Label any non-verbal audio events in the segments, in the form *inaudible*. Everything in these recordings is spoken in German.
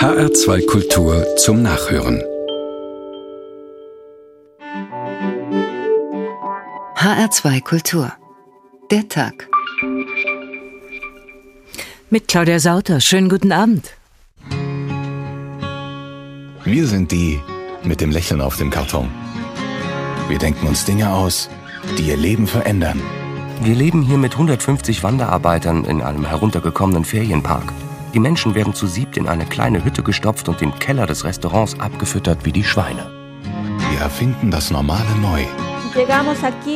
HR2 Kultur zum Nachhören. HR2 Kultur. Der Tag. Mit Claudia Sauter. Schönen guten Abend. Wir sind die mit dem Lächeln auf dem Karton. Wir denken uns Dinge aus, die ihr Leben verändern. Wir leben hier mit 150 Wanderarbeitern in einem heruntergekommenen Ferienpark. Die Menschen werden zu siebt in eine kleine Hütte gestopft und im Keller des Restaurants abgefüttert wie die Schweine. Wir erfinden das Normale neu.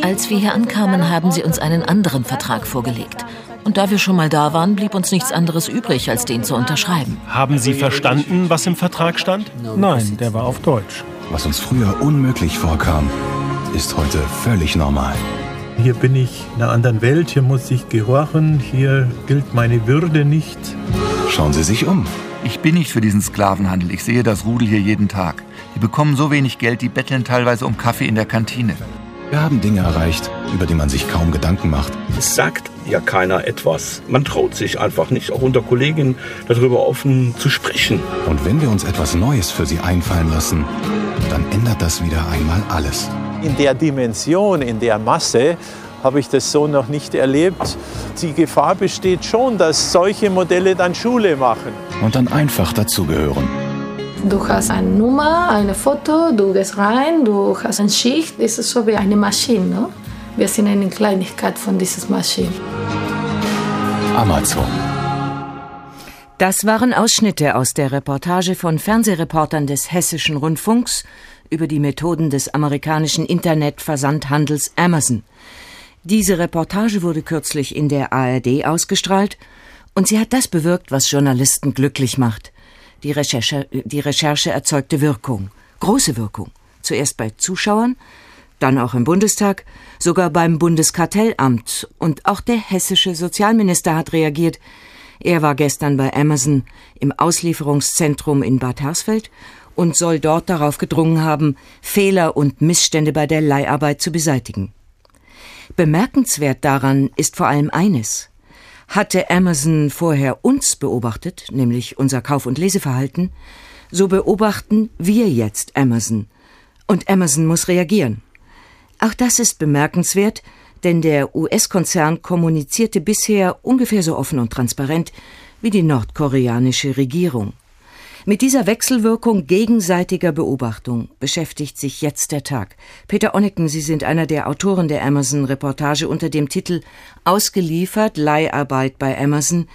Als wir hier ankamen, haben sie uns einen anderen Vertrag vorgelegt. Und da wir schon mal da waren, blieb uns nichts anderes übrig, als den zu unterschreiben. Haben Sie verstanden, was im Vertrag stand? Nein, der war auf Deutsch. Was uns früher unmöglich vorkam, ist heute völlig normal. Hier bin ich in einer anderen Welt, hier muss ich gehorchen, hier gilt meine Würde nicht. Schauen Sie sich um. Ich bin nicht für diesen Sklavenhandel. Ich sehe das Rudel hier jeden Tag. Die bekommen so wenig Geld, die betteln teilweise um Kaffee in der Kantine. Wir haben Dinge erreicht, über die man sich kaum Gedanken macht. Es sagt ja keiner etwas. Man traut sich einfach nicht, auch unter Kollegen darüber offen zu sprechen. Und wenn wir uns etwas Neues für sie einfallen lassen, dann ändert das wieder einmal alles. In der Dimension, in der Masse habe ich das so noch nicht erlebt. Die Gefahr besteht schon, dass solche Modelle dann Schule machen. Und dann einfach dazugehören. Du hast eine Nummer, ein Foto, du gehst rein, du hast eine Schicht. Es ist so wie eine Maschine. Ne? Wir sind eine Kleinigkeit von dieser Maschine. Amazon. Das waren Ausschnitte aus der Reportage von Fernsehreportern des Hessischen Rundfunks über die Methoden des amerikanischen Internetversandhandels Amazon. Diese Reportage wurde kürzlich in der ARD ausgestrahlt und sie hat das bewirkt, was Journalisten glücklich macht. Die Recherche, die Recherche erzeugte Wirkung, große Wirkung. Zuerst bei Zuschauern, dann auch im Bundestag, sogar beim Bundeskartellamt und auch der hessische Sozialminister hat reagiert. Er war gestern bei Amazon im Auslieferungszentrum in Bad Hersfeld und soll dort darauf gedrungen haben, Fehler und Missstände bei der Leiharbeit zu beseitigen. Bemerkenswert daran ist vor allem eines. Hatte Amazon vorher uns beobachtet, nämlich unser Kauf- und Leseverhalten, so beobachten wir jetzt Amazon. Und Amazon muss reagieren. Auch das ist bemerkenswert, denn der US-Konzern kommunizierte bisher ungefähr so offen und transparent wie die nordkoreanische Regierung. Mit dieser Wechselwirkung gegenseitiger Beobachtung beschäftigt sich jetzt der Tag. Peter Onneken, Sie sind einer der Autoren der Amazon-Reportage unter dem Titel Ausgeliefert Leiharbeit bei Amazon.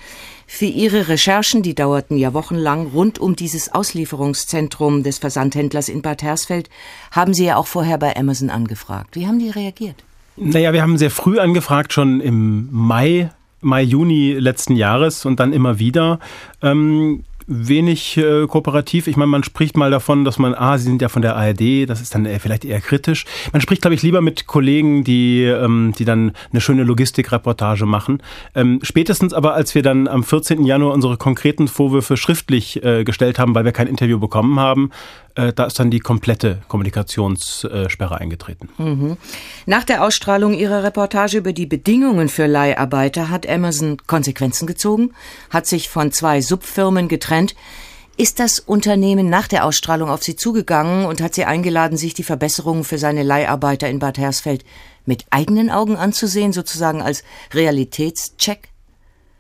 Für Ihre Recherchen, die dauerten ja wochenlang, rund um dieses Auslieferungszentrum des Versandhändlers in Bad Hersfeld, haben Sie ja auch vorher bei Amazon angefragt. Wie haben die reagiert? Naja, wir haben sehr früh angefragt, schon im Mai Mai, Juni letzten Jahres und dann immer wieder. Ähm, wenig äh, kooperativ. Ich meine, man spricht mal davon, dass man, ah, sie sind ja von der ARD, das ist dann äh, vielleicht eher kritisch. Man spricht, glaube ich, lieber mit Kollegen, die, ähm, die dann eine schöne Logistikreportage machen. Ähm, spätestens aber, als wir dann am 14. Januar unsere konkreten Vorwürfe schriftlich äh, gestellt haben, weil wir kein Interview bekommen haben, äh, da ist dann die komplette Kommunikationssperre eingetreten. Mhm. Nach der Ausstrahlung ihrer Reportage über die Bedingungen für Leiharbeiter hat Amazon Konsequenzen gezogen, hat sich von zwei Subfirmen getrennt. Ist das Unternehmen nach der Ausstrahlung auf Sie zugegangen und hat Sie eingeladen, sich die Verbesserungen für seine Leiharbeiter in Bad Hersfeld mit eigenen Augen anzusehen, sozusagen als Realitätscheck?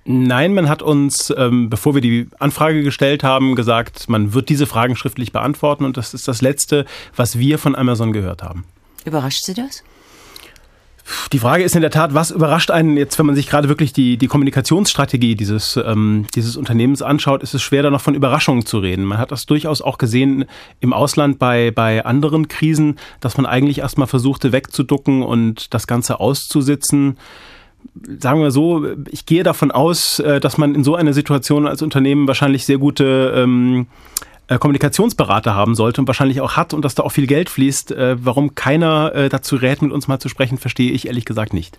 Nein, man hat uns, ähm, bevor wir die Anfrage gestellt haben, gesagt, man wird diese Fragen schriftlich beantworten und das ist das Letzte, was wir von Amazon gehört haben. Überrascht Sie das? Die Frage ist in der Tat, was überrascht einen jetzt, wenn man sich gerade wirklich die, die Kommunikationsstrategie dieses, ähm, dieses Unternehmens anschaut, ist es schwer, da noch von Überraschungen zu reden. Man hat das durchaus auch gesehen im Ausland bei, bei anderen Krisen, dass man eigentlich erstmal versuchte wegzuducken und das Ganze auszusitzen sagen wir so, ich gehe davon aus, äh, dass man in so einer Situation als Unternehmen wahrscheinlich sehr gute ähm, äh, Kommunikationsberater haben sollte und wahrscheinlich auch hat und dass da auch viel Geld fließt. Äh, warum keiner äh, dazu rät, mit uns mal zu sprechen, verstehe ich ehrlich gesagt nicht.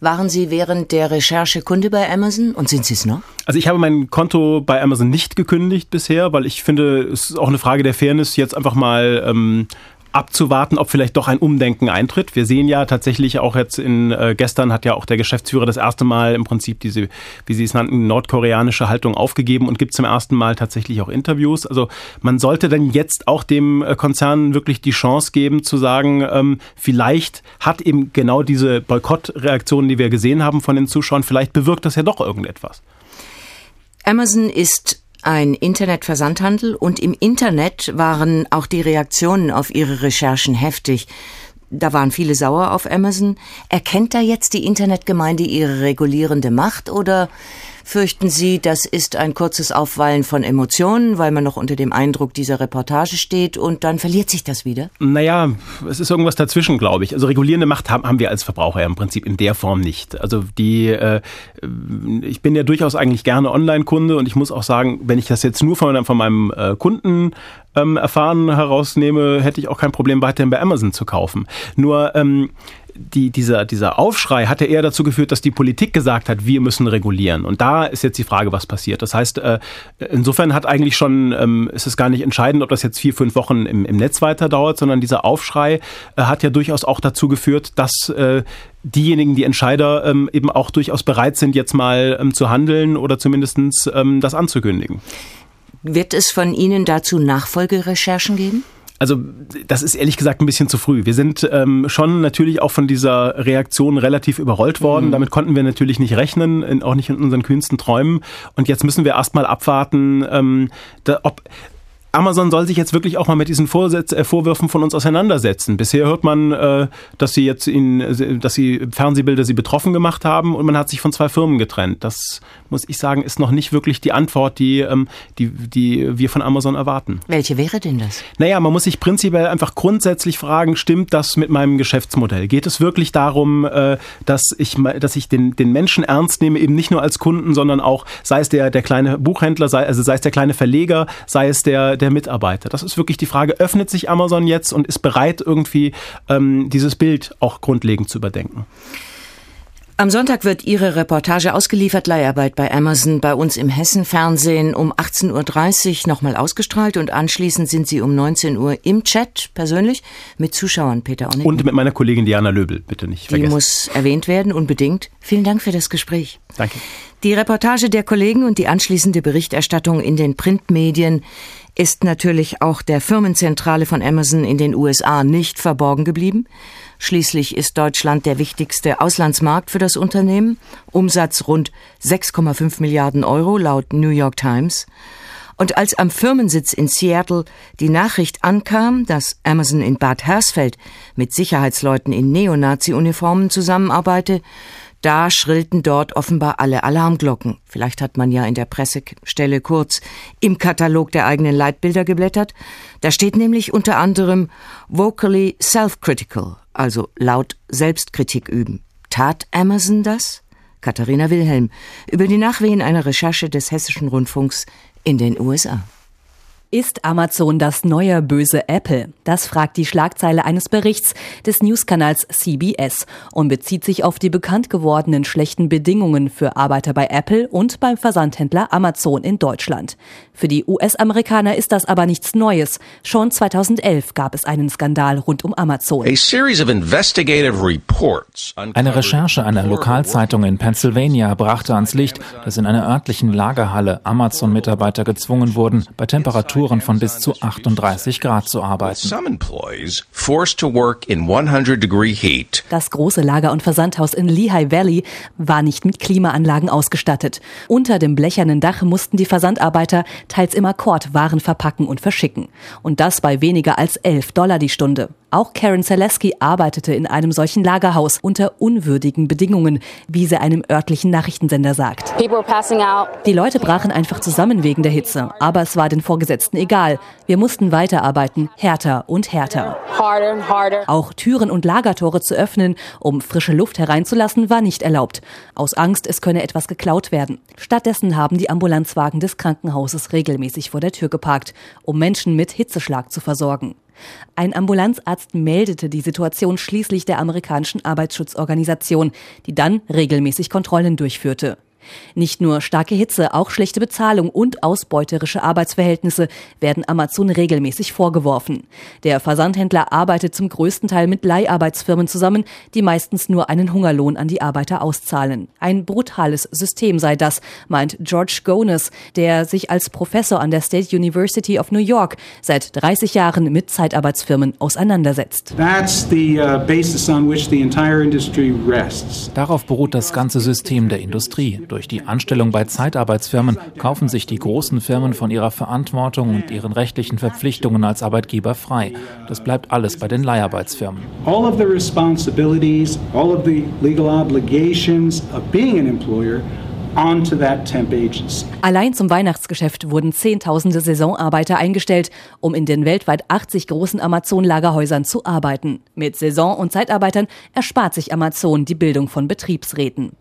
Waren Sie während der Recherche Kunde bei Amazon und sind Sie es noch? Also ich habe mein Konto bei Amazon nicht gekündigt bisher, weil ich finde, es ist auch eine Frage der Fairness, jetzt einfach mal ähm, abzuwarten, ob vielleicht doch ein Umdenken eintritt. Wir sehen ja tatsächlich auch jetzt in äh, gestern hat ja auch der Geschäftsführer das erste Mal im Prinzip diese, wie Sie es nannten, nordkoreanische Haltung aufgegeben und gibt zum ersten Mal tatsächlich auch Interviews. Also man sollte dann jetzt auch dem äh, Konzern wirklich die Chance geben zu sagen, ähm, vielleicht hat eben genau diese Boykottreaktionen, die wir gesehen haben von den Zuschauern, vielleicht bewirkt das ja doch irgendetwas. Amazon ist ein Internetversandhandel und im Internet waren auch die Reaktionen auf ihre Recherchen heftig. Da waren viele sauer auf Amazon. Erkennt da jetzt die Internetgemeinde ihre regulierende Macht oder Fürchten Sie, das ist ein kurzes Aufwallen von Emotionen, weil man noch unter dem Eindruck dieser Reportage steht und dann verliert sich das wieder? Naja, es ist irgendwas dazwischen, glaube ich. Also regulierende Macht haben, haben wir als Verbraucher ja im Prinzip in der Form nicht. Also die, äh, ich bin ja durchaus eigentlich gerne Online-Kunde und ich muss auch sagen, wenn ich das jetzt nur von, von meinem äh, Kunden ähm, erfahren herausnehme, hätte ich auch kein Problem, weiterhin bei Amazon zu kaufen. Nur ähm, die, dieser, dieser Aufschrei hat ja eher dazu geführt, dass die Politik gesagt hat, wir müssen regulieren. Und da ist jetzt die Frage, was passiert. Das heißt, äh, insofern hat eigentlich schon, ähm, ist es gar nicht entscheidend, ob das jetzt vier, fünf Wochen im, im Netz weiter dauert, sondern dieser Aufschrei äh, hat ja durchaus auch dazu geführt, dass äh, diejenigen, die Entscheider ähm, eben auch durchaus bereit sind, jetzt mal ähm, zu handeln oder zumindestens das anzukündigen. Wird es von Ihnen dazu Nachfolgerecherchen geben? Also das ist ehrlich gesagt ein bisschen zu früh. Wir sind ähm, schon natürlich auch von dieser Reaktion relativ überrollt worden. Mhm. Damit konnten wir natürlich nicht rechnen, in, auch nicht in unseren kühnsten Träumen. Und jetzt müssen wir erstmal abwarten, ähm, da, ob Amazon soll sich jetzt wirklich auch mal mit diesen Vorsätz, äh, Vorwürfen von uns auseinandersetzen. Bisher hört man, äh, dass sie jetzt in, dass sie Fernsehbilder sie betroffen gemacht haben und man hat sich von zwei Firmen getrennt. Das muss ich sagen, ist noch nicht wirklich die Antwort, die, ähm, die, die wir von Amazon erwarten. Welche wäre denn das? Naja, man muss sich prinzipiell einfach grundsätzlich fragen, stimmt das mit meinem Geschäftsmodell? Geht es wirklich darum, äh, dass ich, dass ich den, den Menschen ernst nehme, eben nicht nur als Kunden, sondern auch, sei es der, der kleine Buchhändler, sei, also sei es der kleine Verleger, sei es der, der Mitarbeiter? Das ist wirklich die Frage, öffnet sich Amazon jetzt und ist bereit, irgendwie ähm, dieses Bild auch grundlegend zu überdenken? Am Sonntag wird Ihre Reportage ausgeliefert, Leiharbeit bei Amazon, bei uns im Hessen-Fernsehen um 18.30 Uhr nochmal ausgestrahlt und anschließend sind Sie um 19 Uhr im Chat persönlich mit Zuschauern, Peter Onnig. Und mit meiner Kollegin Diana Löbel, bitte nicht vergessen. Die muss erwähnt werden, unbedingt. Vielen Dank für das Gespräch. Danke. Die Reportage der Kollegen und die anschließende Berichterstattung in den Printmedien ist natürlich auch der Firmenzentrale von Amazon in den USA nicht verborgen geblieben. Schließlich ist Deutschland der wichtigste Auslandsmarkt für das Unternehmen, Umsatz rund 6,5 Milliarden Euro laut New York Times. Und als am Firmensitz in Seattle die Nachricht ankam, dass Amazon in Bad Hersfeld mit Sicherheitsleuten in Neonazi-Uniformen zusammenarbeite, da schrillten dort offenbar alle Alarmglocken. Vielleicht hat man ja in der Pressestelle kurz im Katalog der eigenen Leitbilder geblättert. Da steht nämlich unter anderem vocally self-critical, also laut Selbstkritik üben. Tat Amazon das? Katharina Wilhelm über die Nachwehen einer Recherche des Hessischen Rundfunks in den USA. Ist Amazon das neue böse Apple? Das fragt die Schlagzeile eines Berichts des Newskanals CBS und bezieht sich auf die bekannt gewordenen schlechten Bedingungen für Arbeiter bei Apple und beim Versandhändler Amazon in Deutschland. Für die US-Amerikaner ist das aber nichts Neues. Schon 2011 gab es einen Skandal rund um Amazon. Eine Recherche einer Lokalzeitung in Pennsylvania brachte ans Licht, dass in einer örtlichen Lagerhalle Amazon-Mitarbeiter gezwungen wurden, bei Temperaturen Temperaturen von bis zu 38 Grad zu arbeiten. Das große Lager- und Versandhaus in Lehigh Valley war nicht mit Klimaanlagen ausgestattet. Unter dem blechernen Dach mussten die Versandarbeiter teils im Akkord Waren verpacken und verschicken. Und das bei weniger als 11 Dollar die Stunde. Auch Karen Zaleski arbeitete in einem solchen Lagerhaus unter unwürdigen Bedingungen, wie sie einem örtlichen Nachrichtensender sagt. Die Leute brachen einfach zusammen wegen der Hitze, aber es war den Vorgesetzten egal. Wir mussten weiterarbeiten, härter und härter. Auch Türen und Lagertore zu öffnen, um frische Luft hereinzulassen, war nicht erlaubt. Aus Angst, es könne etwas geklaut werden. Stattdessen haben die Ambulanzwagen des Krankenhauses regelmäßig vor der Tür geparkt, um Menschen mit Hitzeschlag zu versorgen. Ein Ambulanzarzt meldete die Situation schließlich der amerikanischen Arbeitsschutzorganisation, die dann regelmäßig Kontrollen durchführte. Nicht nur starke Hitze, auch schlechte Bezahlung und ausbeuterische Arbeitsverhältnisse werden Amazon regelmäßig vorgeworfen. Der Versandhändler arbeitet zum größten Teil mit Leiharbeitsfirmen zusammen, die meistens nur einen Hungerlohn an die Arbeiter auszahlen. Ein brutales System sei das, meint George Gones, der sich als Professor an der State University of New York seit 30 Jahren mit Zeitarbeitsfirmen auseinandersetzt. Uh, Darauf beruht das ganze System der Industrie. Durch die Anstellung bei Zeitarbeitsfirmen kaufen sich die großen Firmen von ihrer Verantwortung und ihren rechtlichen Verpflichtungen als Arbeitgeber frei. Das bleibt alles bei den Leiharbeitsfirmen. All of the responsibilities, all of the legal obligations of being an employer Allein zum Weihnachtsgeschäft wurden Zehntausende Saisonarbeiter eingestellt, um in den weltweit 80 großen Amazon-Lagerhäusern zu arbeiten. Mit Saison- und Zeitarbeitern erspart sich Amazon die Bildung von Betriebsräten.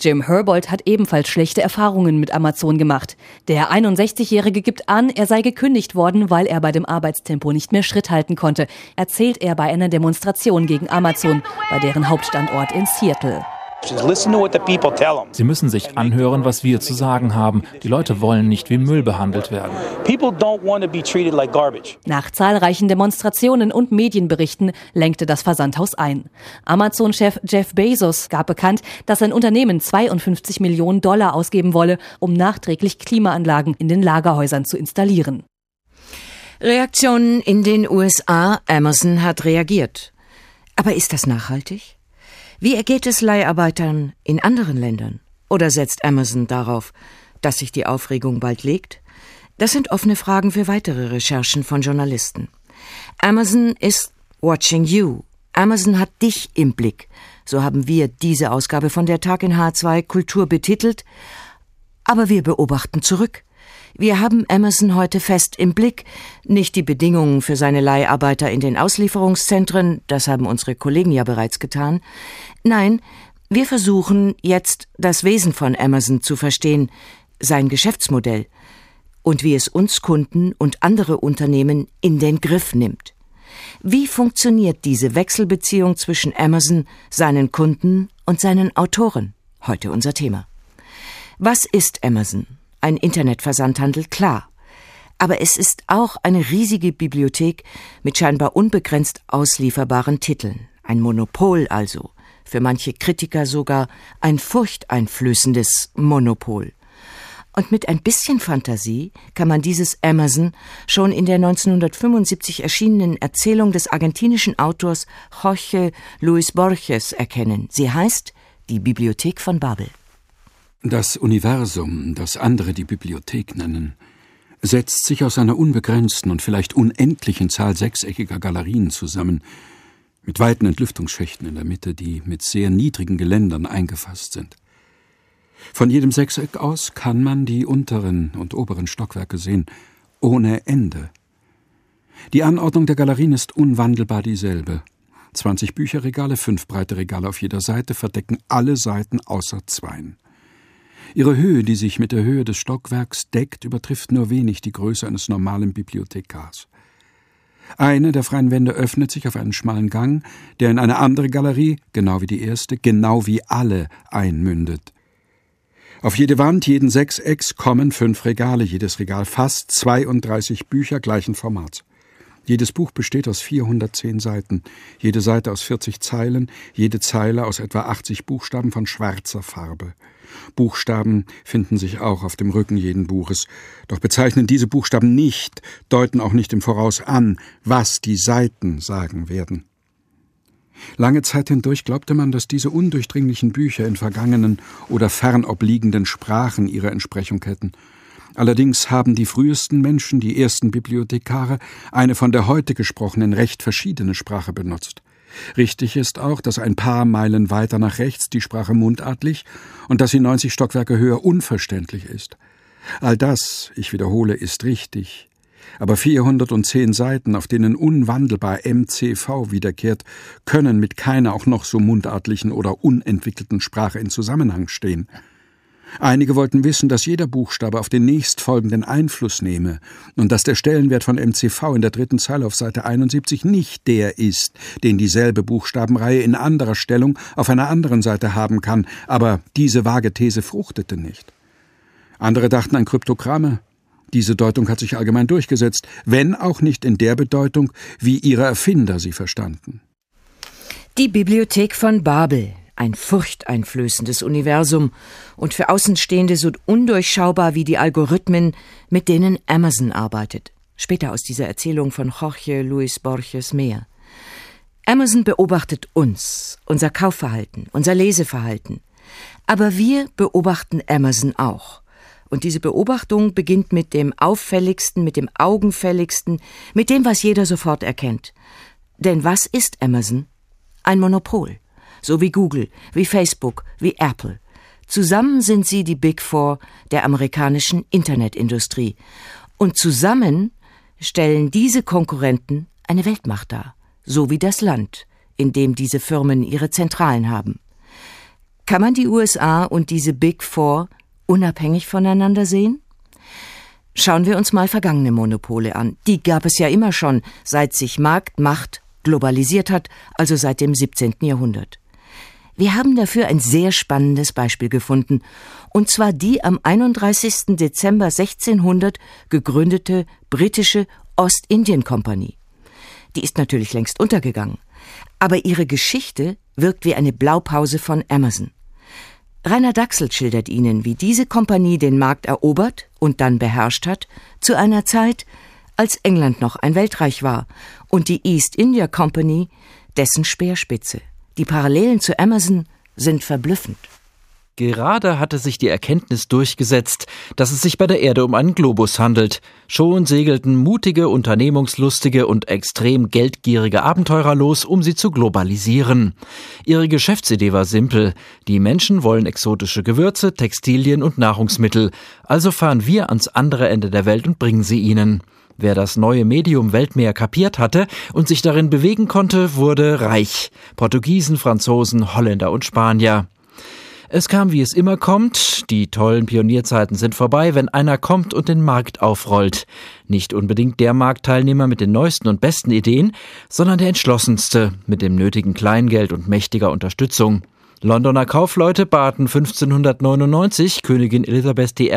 Jim Herbold hat ebenfalls schlechte Erfahrungen mit Amazon gemacht. Der 61-Jährige gibt an, er sei gekündigt worden, weil er bei dem Arbeitstempo nicht mehr Schritt halten konnte, erzählt er bei einer Demonstration gegen Amazon bei deren Hauptstandort in Seattle. Sie müssen sich anhören, was wir zu sagen haben. Die Leute wollen nicht wie Müll behandelt werden. Nach zahlreichen Demonstrationen und Medienberichten lenkte das Versandhaus ein. Amazon-Chef Jeff Bezos gab bekannt, dass sein Unternehmen 52 Millionen Dollar ausgeben wolle, um nachträglich Klimaanlagen in den Lagerhäusern zu installieren. Reaktionen in den USA. Amazon hat reagiert. Aber ist das nachhaltig? Wie ergeht es Leiharbeitern in anderen Ländern? Oder setzt Amazon darauf, dass sich die Aufregung bald legt? Das sind offene Fragen für weitere Recherchen von Journalisten. Amazon ist watching you. Amazon hat dich im Blick. So haben wir diese Ausgabe von der Tag in H2 Kultur betitelt. Aber wir beobachten zurück. Wir haben Amazon heute fest im Blick. Nicht die Bedingungen für seine Leiharbeiter in den Auslieferungszentren, das haben unsere Kollegen ja bereits getan. Nein, wir versuchen jetzt das Wesen von Amazon zu verstehen, sein Geschäftsmodell und wie es uns Kunden und andere Unternehmen in den Griff nimmt. Wie funktioniert diese Wechselbeziehung zwischen Amazon, seinen Kunden und seinen Autoren? Heute unser Thema. Was ist Amazon? Ein Internetversandhandel, klar. Aber es ist auch eine riesige Bibliothek mit scheinbar unbegrenzt auslieferbaren Titeln. Ein Monopol also. Für manche Kritiker sogar ein furchteinflößendes Monopol. Und mit ein bisschen Fantasie kann man dieses Amazon schon in der 1975 erschienenen Erzählung des argentinischen Autors Jorge Luis Borges erkennen. Sie heißt Die Bibliothek von Babel. Das Universum, das andere die Bibliothek nennen, setzt sich aus einer unbegrenzten und vielleicht unendlichen Zahl sechseckiger Galerien zusammen, mit weiten Entlüftungsschächten in der Mitte, die mit sehr niedrigen Geländern eingefasst sind. Von jedem Sechseck aus kann man die unteren und oberen Stockwerke sehen, ohne Ende. Die Anordnung der Galerien ist unwandelbar dieselbe. Zwanzig Bücherregale, fünf breite Regale auf jeder Seite verdecken alle Seiten außer zweien. Ihre Höhe, die sich mit der Höhe des Stockwerks deckt, übertrifft nur wenig die Größe eines normalen Bibliothekars. Eine der freien Wände öffnet sich auf einen schmalen Gang, der in eine andere Galerie, genau wie die erste, genau wie alle einmündet. Auf jede Wand, jeden Sechsecks kommen fünf Regale, jedes Regal fast 32 Bücher gleichen Formats. Jedes Buch besteht aus 410 Seiten, jede Seite aus 40 Zeilen, jede Zeile aus etwa 80 Buchstaben von schwarzer Farbe. Buchstaben finden sich auch auf dem Rücken jeden Buches, doch bezeichnen diese Buchstaben nicht, deuten auch nicht im Voraus an, was die Seiten sagen werden. Lange Zeit hindurch glaubte man, dass diese undurchdringlichen Bücher in vergangenen oder fernobliegenden Sprachen ihre Entsprechung hätten. Allerdings haben die frühesten Menschen, die ersten Bibliothekare, eine von der heute gesprochenen recht verschiedene Sprache benutzt. Richtig ist auch, dass ein paar Meilen weiter nach rechts die Sprache mundartlich und dass sie 90 Stockwerke höher unverständlich ist. All das, ich wiederhole, ist richtig. Aber 410 Seiten, auf denen unwandelbar MCV wiederkehrt, können mit keiner auch noch so mundartlichen oder unentwickelten Sprache in Zusammenhang stehen. Einige wollten wissen, dass jeder Buchstabe auf den nächstfolgenden Einfluss nehme und dass der Stellenwert von MCV in der dritten Zeile auf Seite 71 nicht der ist, den dieselbe Buchstabenreihe in anderer Stellung auf einer anderen Seite haben kann, aber diese vage These fruchtete nicht. Andere dachten an Kryptogramme. Diese Deutung hat sich allgemein durchgesetzt, wenn auch nicht in der Bedeutung, wie ihre Erfinder sie verstanden. Die Bibliothek von Babel, ein furchteinflößendes Universum und für Außenstehende so undurchschaubar wie die Algorithmen, mit denen Amazon arbeitet. Später aus dieser Erzählung von Jorge Luis Borges mehr. Amazon beobachtet uns, unser Kaufverhalten, unser Leseverhalten. Aber wir beobachten Amazon auch. Und diese Beobachtung beginnt mit dem auffälligsten, mit dem augenfälligsten, mit dem, was jeder sofort erkennt. Denn was ist Amazon? Ein Monopol so wie Google, wie Facebook, wie Apple. Zusammen sind sie die Big Four der amerikanischen Internetindustrie. Und zusammen stellen diese Konkurrenten eine Weltmacht dar, so wie das Land, in dem diese Firmen ihre Zentralen haben. Kann man die USA und diese Big Four unabhängig voneinander sehen? Schauen wir uns mal vergangene Monopole an. Die gab es ja immer schon, seit sich Marktmacht globalisiert hat, also seit dem 17. Jahrhundert. Wir haben dafür ein sehr spannendes Beispiel gefunden, und zwar die am 31. Dezember 1600 gegründete britische Ostindien-Kompanie. Die ist natürlich längst untergegangen, aber ihre Geschichte wirkt wie eine Blaupause von Amazon. Rainer Daxel schildert Ihnen, wie diese Kompanie den Markt erobert und dann beherrscht hat, zu einer Zeit, als England noch ein Weltreich war und die East India Company dessen Speerspitze. Die Parallelen zu Amazon sind verblüffend. Gerade hatte sich die Erkenntnis durchgesetzt, dass es sich bei der Erde um einen Globus handelt. Schon segelten mutige, unternehmungslustige und extrem geldgierige Abenteurer los, um sie zu globalisieren. Ihre Geschäftsidee war simpel. Die Menschen wollen exotische Gewürze, Textilien und Nahrungsmittel. Also fahren wir ans andere Ende der Welt und bringen sie ihnen. Wer das neue Medium Weltmeer kapiert hatte und sich darin bewegen konnte, wurde reich. Portugiesen, Franzosen, Holländer und Spanier. Es kam, wie es immer kommt. Die tollen Pionierzeiten sind vorbei, wenn einer kommt und den Markt aufrollt. Nicht unbedingt der Marktteilnehmer mit den neuesten und besten Ideen, sondern der entschlossenste mit dem nötigen Kleingeld und mächtiger Unterstützung. Londoner Kaufleute baten 1599 Königin Elisabeth I.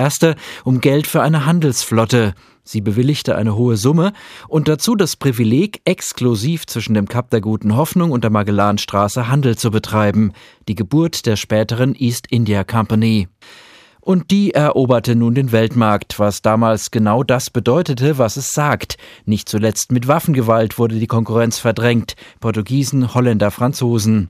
um Geld für eine Handelsflotte. Sie bewilligte eine hohe Summe und dazu das Privileg, exklusiv zwischen dem Kap der Guten Hoffnung und der Magellanstraße Handel zu betreiben, die Geburt der späteren East India Company. Und die eroberte nun den Weltmarkt, was damals genau das bedeutete, was es sagt. Nicht zuletzt mit Waffengewalt wurde die Konkurrenz verdrängt. Portugiesen, Holländer, Franzosen.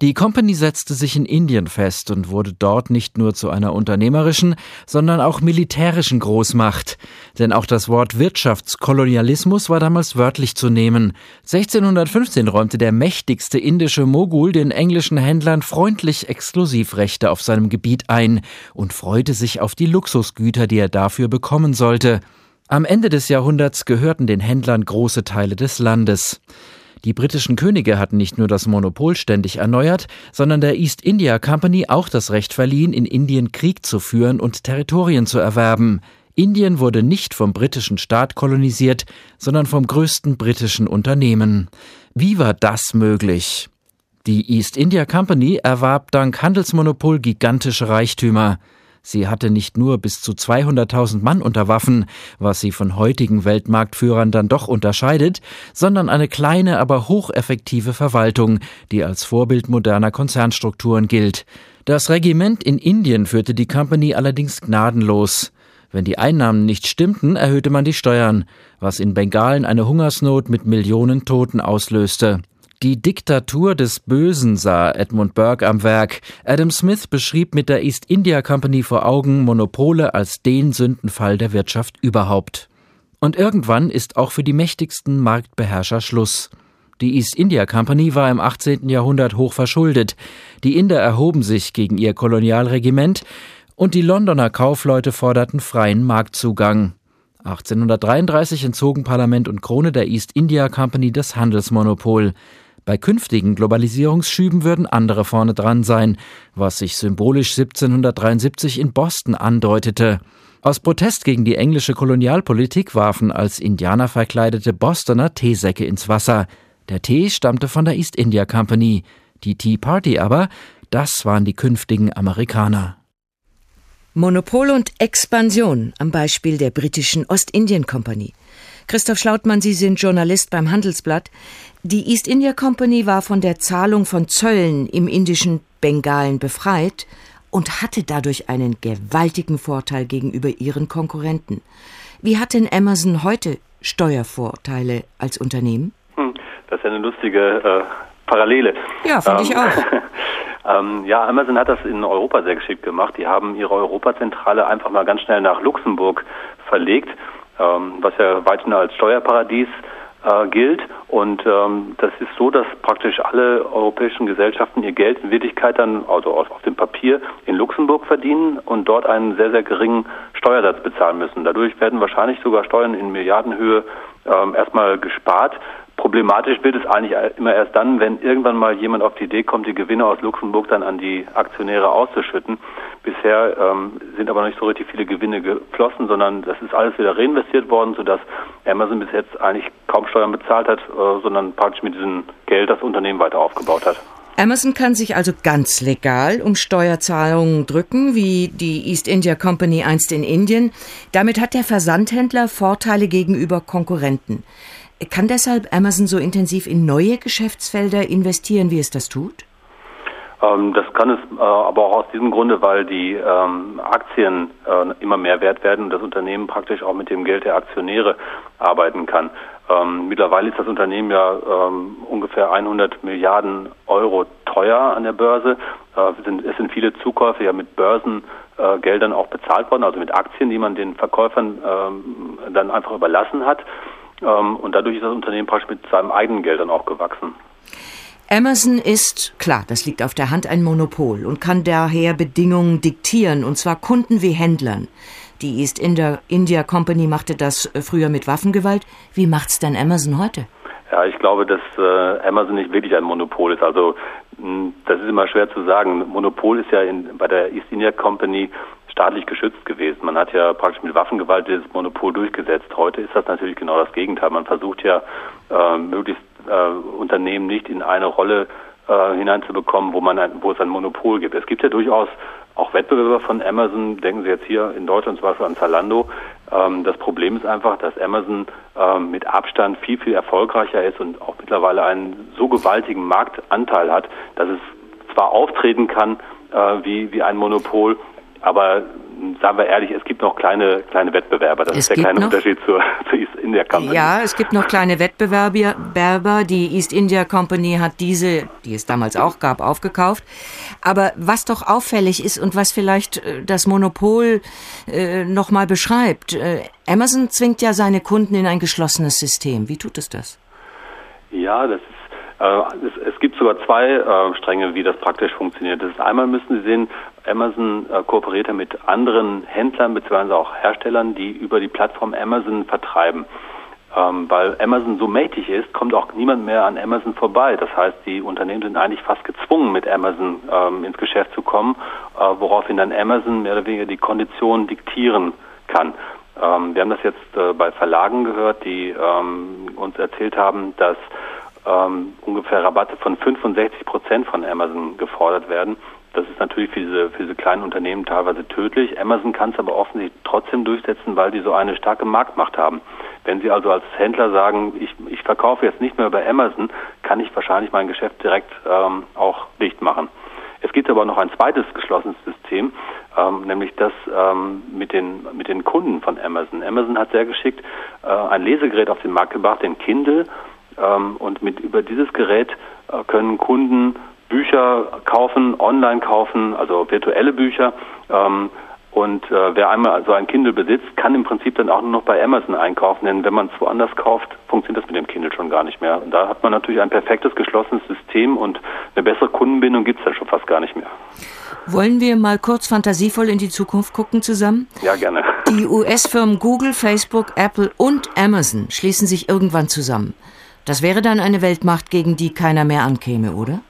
Die Company setzte sich in Indien fest und wurde dort nicht nur zu einer unternehmerischen, sondern auch militärischen Großmacht. Denn auch das Wort Wirtschaftskolonialismus war damals wörtlich zu nehmen. 1615 räumte der mächtigste indische Mogul den englischen Händlern freundlich Exklusivrechte auf seinem Gebiet ein und freute sich auf die Luxusgüter, die er dafür bekommen sollte. Am Ende des Jahrhunderts gehörten den Händlern große Teile des Landes. Die britischen Könige hatten nicht nur das Monopol ständig erneuert, sondern der East India Company auch das Recht verliehen, in Indien Krieg zu führen und Territorien zu erwerben. Indien wurde nicht vom britischen Staat kolonisiert, sondern vom größten britischen Unternehmen. Wie war das möglich? Die East India Company erwarb dank Handelsmonopol gigantische Reichtümer. Sie hatte nicht nur bis zu 200.000 Mann unter Waffen, was sie von heutigen Weltmarktführern dann doch unterscheidet, sondern eine kleine, aber hocheffektive Verwaltung, die als Vorbild moderner Konzernstrukturen gilt. Das Regiment in Indien führte die Company allerdings gnadenlos. Wenn die Einnahmen nicht stimmten, erhöhte man die Steuern, was in Bengalen eine Hungersnot mit Millionen Toten auslöste. Die Diktatur des Bösen sah Edmund Burke am Werk. Adam Smith beschrieb mit der East India Company vor Augen Monopole als den Sündenfall der Wirtschaft überhaupt. Und irgendwann ist auch für die mächtigsten Marktbeherrscher Schluss. Die East India Company war im 18. Jahrhundert hoch verschuldet. Die Inder erhoben sich gegen ihr Kolonialregiment und die Londoner Kaufleute forderten freien Marktzugang. 1833 entzogen Parlament und Krone der East India Company das Handelsmonopol. Bei künftigen Globalisierungsschüben würden andere vorne dran sein, was sich symbolisch 1773 in Boston andeutete. Aus Protest gegen die englische Kolonialpolitik warfen als Indianer verkleidete Bostoner Teesäcke ins Wasser. Der Tee stammte von der East India Company. Die Tea Party aber, das waren die künftigen Amerikaner. Monopol und Expansion am Beispiel der britischen Ostindien Company. Christoph Schlautmann, Sie sind Journalist beim Handelsblatt. Die East India Company war von der Zahlung von Zöllen im indischen Bengalen befreit und hatte dadurch einen gewaltigen Vorteil gegenüber ihren Konkurrenten. Wie hat denn Amazon heute Steuervorteile als Unternehmen? Hm, das ist ja eine lustige äh, Parallele. Ja, finde ähm, ich auch. *laughs* ähm, ja, Amazon hat das in Europa sehr geschickt gemacht. Die haben ihre Europazentrale einfach mal ganz schnell nach Luxemburg verlegt ähm, was ja weithin als Steuerparadies äh, gilt. Und ähm, das ist so, dass praktisch alle europäischen Gesellschaften ihr Geld in Wirklichkeit dann, also auf, auf dem Papier, in Luxemburg verdienen und dort einen sehr, sehr geringen Steuersatz bezahlen müssen. Dadurch werden wahrscheinlich sogar Steuern in Milliardenhöhe ähm, erstmal gespart. Problematisch wird es eigentlich immer erst dann, wenn irgendwann mal jemand auf die Idee kommt, die Gewinne aus Luxemburg dann an die Aktionäre auszuschütten. Bisher ähm, sind aber noch nicht so richtig viele Gewinne geflossen, sondern das ist alles wieder reinvestiert worden, sodass Amazon bis jetzt eigentlich kaum Steuern bezahlt hat, äh, sondern praktisch mit diesem Geld das Unternehmen weiter aufgebaut hat. Amazon kann sich also ganz legal um Steuerzahlungen drücken, wie die East India Company einst in Indien. Damit hat der Versandhändler Vorteile gegenüber Konkurrenten. Kann deshalb Amazon so intensiv in neue Geschäftsfelder investieren, wie es das tut? Ähm, das kann es äh, aber auch aus diesem Grunde, weil die ähm, Aktien äh, immer mehr wert werden und das Unternehmen praktisch auch mit dem Geld der Aktionäre arbeiten kann. Ähm, mittlerweile ist das Unternehmen ja ungefähr 100 Milliarden Euro teuer an der Börse. Äh, es, sind, viele Zukäufe ja mit Börsengeldern auch bezahlt worden, also mit Aktien, die man den Verkäufern dann einfach überlassen hat. Ähm, und dadurch ist das Unternehmen praktisch mit seinem eigenen Geld dann auch gewachsen. Amazon ist, klar, das liegt auf der Hand, ein Monopol und kann daher Bedingungen diktieren, und zwar Kunden wie Händlern. Die East India Company machte das äh, früher mit Waffengewalt. Wie macht's denn Amazon heute? Ja, ich glaube, dass äh, Amazon nicht wirklich ein Monopol ist. Also das ist immer schwer zu sagen. Monopol ist ja in, bei der East India Company staatlich geschützt gewesen. Man hat ja praktisch mit Waffengewalt dieses Monopol durchgesetzt. Heute ist das natürlich genau das Gegenteil. Man versucht ja äh, möglichst äh, Unternehmen nicht in eine Rolle äh, hineinzubekommen, wo man ein, wo es ein Monopol gibt. Es gibt ja durchaus auch Wettbewerber von Amazon. Denken Sie jetzt hier in Deutschland zum Beispiel an Zalando. Ähm, das Problem ist einfach, dass Amazon ähm, mit Abstand viel viel erfolgreicher ist und auch mittlerweile einen so gewaltigen Marktanteil hat, dass es zwar auftreten kann äh, wie wie ein Monopol, aber sagen wir ehrlich, es gibt noch kleine, kleine Wettbewerber. Das es ist ja kein Unterschied zur, *laughs* zur, East India Company. Ja, es gibt noch kleine Wettbewerber. Die East India Company hat diese, die es damals auch gab, aufgekauft. Aber was doch auffällig ist und was vielleicht äh, das Monopol äh, nochmal beschreibt, äh, Amazon zwingt ja seine Kunden in ein geschlossenes System. Wie tut es das? Ja, das ist äh, es, es, gibt sogar zwei äh, Stränge, wie das praktisch funktioniert. Das ist einmal müssen Sie sehen, Amazon äh, kooperiert ja mit anderen Händlern bzw. auch Herstellern, die über die Plattform Amazon vertreiben. Ähm, weil Amazon so mächtig ist, kommt auch niemand mehr an Amazon vorbei. Das heißt, die Unternehmen sind eigentlich fast gezwungen, mit Amazon ähm, ins Geschäft zu kommen, äh, woraufhin dann Amazon mehr oder weniger die Konditionen diktieren kann. Ähm, wir haben das jetzt äh, bei Verlagen gehört, die ähm, uns erzählt haben, dass ähm, ungefähr Rabatte von 65 Prozent von Amazon gefordert werden. Das ist natürlich für diese, für diese kleinen Unternehmen teilweise tödlich. Amazon kann es aber offensichtlich trotzdem durchsetzen, weil die so eine starke Marktmacht haben. Wenn Sie also als Händler sagen, ich, ich verkaufe jetzt nicht mehr über Amazon, kann ich wahrscheinlich mein Geschäft direkt ähm, auch dicht machen. Es gibt aber noch ein zweites geschlossenes System, ähm, nämlich das ähm, mit, den, mit den Kunden von Amazon. Amazon hat sehr geschickt äh, ein Lesegerät auf den Markt gebracht, den Kindle, ähm, und mit über dieses Gerät äh, können Kunden Bücher kaufen, online kaufen, also virtuelle Bücher. Ähm, und äh, wer einmal so ein Kindle besitzt, kann im Prinzip dann auch nur noch bei Amazon einkaufen, denn wenn man es woanders kauft, funktioniert das mit dem Kindle schon gar nicht mehr. Und da hat man natürlich ein perfektes geschlossenes System und eine bessere Kundenbindung gibt es da schon fast gar nicht mehr. Wollen wir mal kurz fantasievoll in die Zukunft gucken zusammen? Ja, gerne. Die US-Firmen Google, Facebook, Apple und Amazon schließen sich irgendwann zusammen. Das wäre dann eine Weltmacht, gegen die keiner mehr ankäme, oder?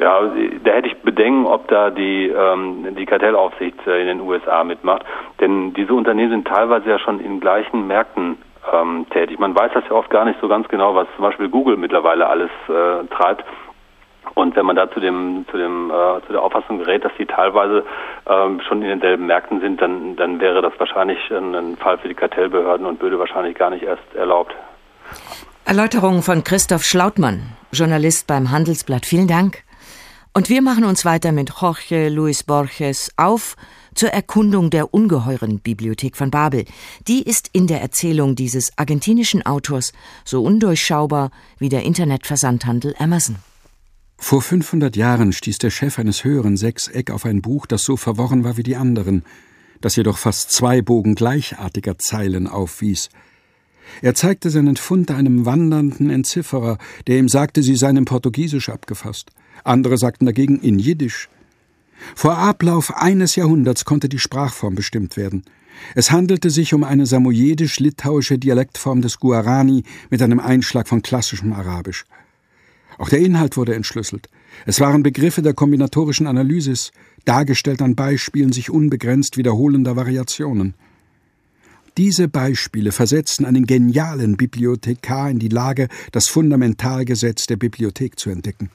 Ja, da hätte ich Bedenken, ob da die, ähm, die Kartellaufsicht äh, in den USA mitmacht. Denn diese Unternehmen sind teilweise ja schon in gleichen Märkten ähm, tätig. Man weiß das ja oft gar nicht so ganz genau, was zum Beispiel Google mittlerweile alles äh, treibt. Und wenn man da zu dem, zu dem, äh, zu der Auffassung gerät, dass sie teilweise ähm, schon in denselben Märkten sind, dann, dann wäre das wahrscheinlich ein, ein Fall für die Kartellbehörden und würde wahrscheinlich gar nicht erst erlaubt. Erläuterungen von Christoph Schlautmann, Journalist beim Handelsblatt. Vielen Dank. Und wir machen uns weiter mit Jorge Luis Borges auf zur Erkundung der ungeheuren Bibliothek von Babel. Die ist in der Erzählung dieses argentinischen Autors so undurchschaubar wie der Internetversandhandel Amazon. Vor 500 Jahren stieß der Chef eines höheren Sechseck auf ein Buch, das so verworren war wie die anderen, das jedoch fast zwei Bogen gleichartiger Zeilen aufwies. Er zeigte seinen Fund einem wandernden Entzifferer, der ihm sagte, sie seien im Portugiesisch abgefasst. Andere sagten dagegen in Jiddisch. Vor Ablauf eines Jahrhunderts konnte die Sprachform bestimmt werden. Es handelte sich um eine samojedisch-litauische Dialektform des Guarani mit einem Einschlag von klassischem Arabisch. Auch der Inhalt wurde entschlüsselt. Es waren Begriffe der kombinatorischen Analysis, dargestellt an Beispielen sich unbegrenzt wiederholender Variationen. Diese Beispiele versetzten einen genialen Bibliothekar in die Lage, das Fundamentalgesetz der Bibliothek zu entdecken.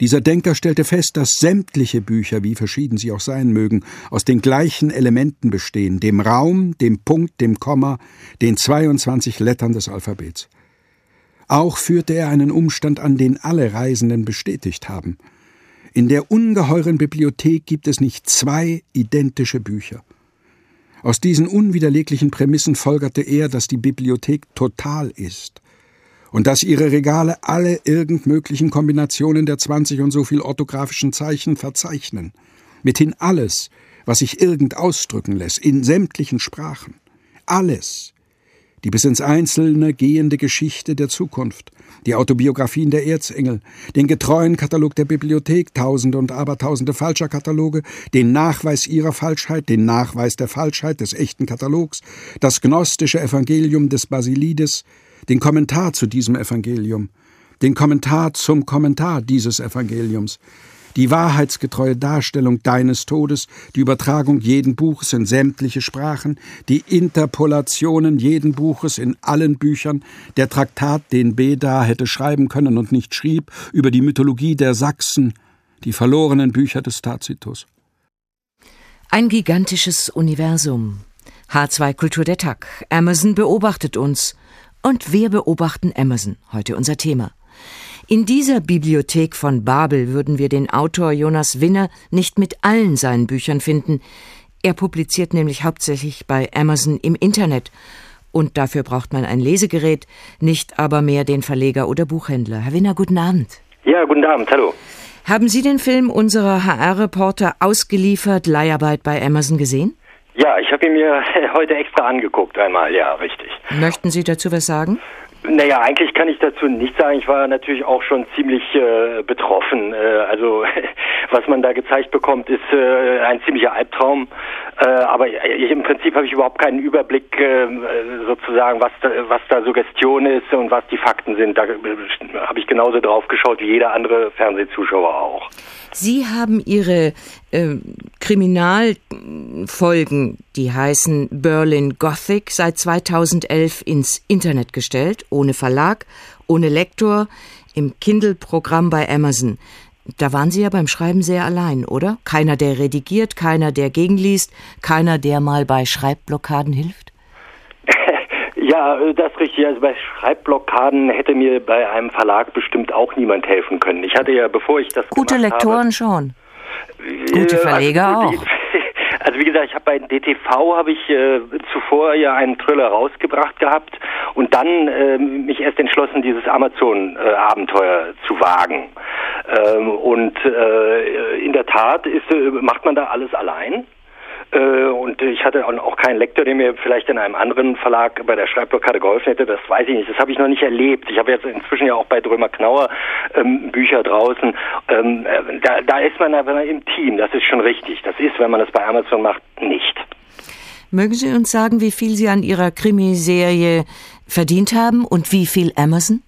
Dieser Denker stellte fest, dass sämtliche Bücher, wie verschieden sie auch sein mögen, aus den gleichen Elementen bestehen, dem Raum, dem Punkt, dem Komma, den 22 Lettern des Alphabets. Auch führte er einen Umstand an, den alle Reisenden bestätigt haben. In der ungeheuren Bibliothek gibt es nicht zwei identische Bücher. Aus diesen unwiderleglichen Prämissen folgerte er, dass die Bibliothek total ist und dass ihre Regale alle irgend möglichen Kombinationen der zwanzig und so viel orthografischen Zeichen verzeichnen. Mithin alles, was sich irgend ausdrücken lässt, in sämtlichen Sprachen. Alles, die bis ins Einzelne gehende Geschichte der Zukunft, die Autobiografien der Erzengel, den getreuen Katalog der Bibliothek, tausende und abertausende falscher Kataloge, den Nachweis ihrer Falschheit, den Nachweis der Falschheit des echten Katalogs, das gnostische Evangelium des Basilides, den Kommentar zu diesem Evangelium, den Kommentar zum Kommentar dieses Evangeliums, die wahrheitsgetreue Darstellung deines Todes, die Übertragung jeden Buches in sämtliche Sprachen, die Interpolationen jeden Buches in allen Büchern, der Traktat, den Beda hätte schreiben können und nicht schrieb, über die Mythologie der Sachsen, die verlorenen Bücher des Tacitus. Ein gigantisches Universum. H2 Kultur der Tag. Amazon beobachtet uns. Und wir beobachten Amazon. Heute unser Thema. In dieser Bibliothek von Babel würden wir den Autor Jonas Winner nicht mit allen seinen Büchern finden. Er publiziert nämlich hauptsächlich bei Amazon im Internet. Und dafür braucht man ein Lesegerät, nicht aber mehr den Verleger oder Buchhändler. Herr Winner, guten Abend. Ja, guten Abend, hallo. Haben Sie den Film unserer HR-Reporter ausgeliefert Leiharbeit bei Amazon gesehen? Ja, ich habe ihn mir *laughs* heute extra angeguckt einmal, ja, richtig. Möchten Sie dazu was sagen? Naja, eigentlich kann ich dazu nicht sagen. Ich war natürlich auch schon ziemlich äh, betroffen. Äh, also *laughs* was man da gezeigt bekommt, ist äh, ein ziemlicher Albtraum. Äh, aber ich, im Prinzip habe ich überhaupt keinen Überblick äh, sozusagen, was da, was da Suggestion ist und was die Fakten sind. Da äh, habe ich genauso drauf geschaut wie jeder andere Fernsehzuschauer auch. Sie haben Ihre äh, Kriminalfolgen, die heißen Berlin Gothic, seit 2011 ins Internet gestellt, ohne Verlag, ohne Lektor, im Kindle-Programm bei Amazon. Da waren Sie ja beim Schreiben sehr allein, oder? Keiner, der redigiert, keiner, der gegenliest, keiner, der mal bei Schreibblockaden hilft? Ja, das ist richtig. Also bei Schreibblockaden hätte mir bei einem Verlag bestimmt auch niemand helfen können. Ich hatte ja, bevor ich das Gute Lektoren habe, schon. Gute Verleger also, auch. *laughs* Also wie gesagt, ich habe bei DTV habe ich äh, zuvor ja einen Thriller rausgebracht gehabt und dann äh, mich erst entschlossen, dieses Amazon-Abenteuer äh, zu wagen. Ähm, und äh, in der Tat ist, äh, macht man da alles allein. Äh, und ich hatte auch keinen Lektor, der mir vielleicht in einem anderen Verlag bei der Schreibblockade geholfen hätte. Das weiß ich nicht. Das habe ich noch nicht erlebt. Ich habe jetzt inzwischen ja auch bei Drömer Knauer ähm, Bücher draußen. Ähm, äh, da, da ist man aber im Team. Das ist schon richtig. Das ist, wenn man das bei Amazon macht, nicht. Mögen Sie uns sagen, wie viel Sie an Ihrer Krimiserie verdient haben und wie viel Amazon?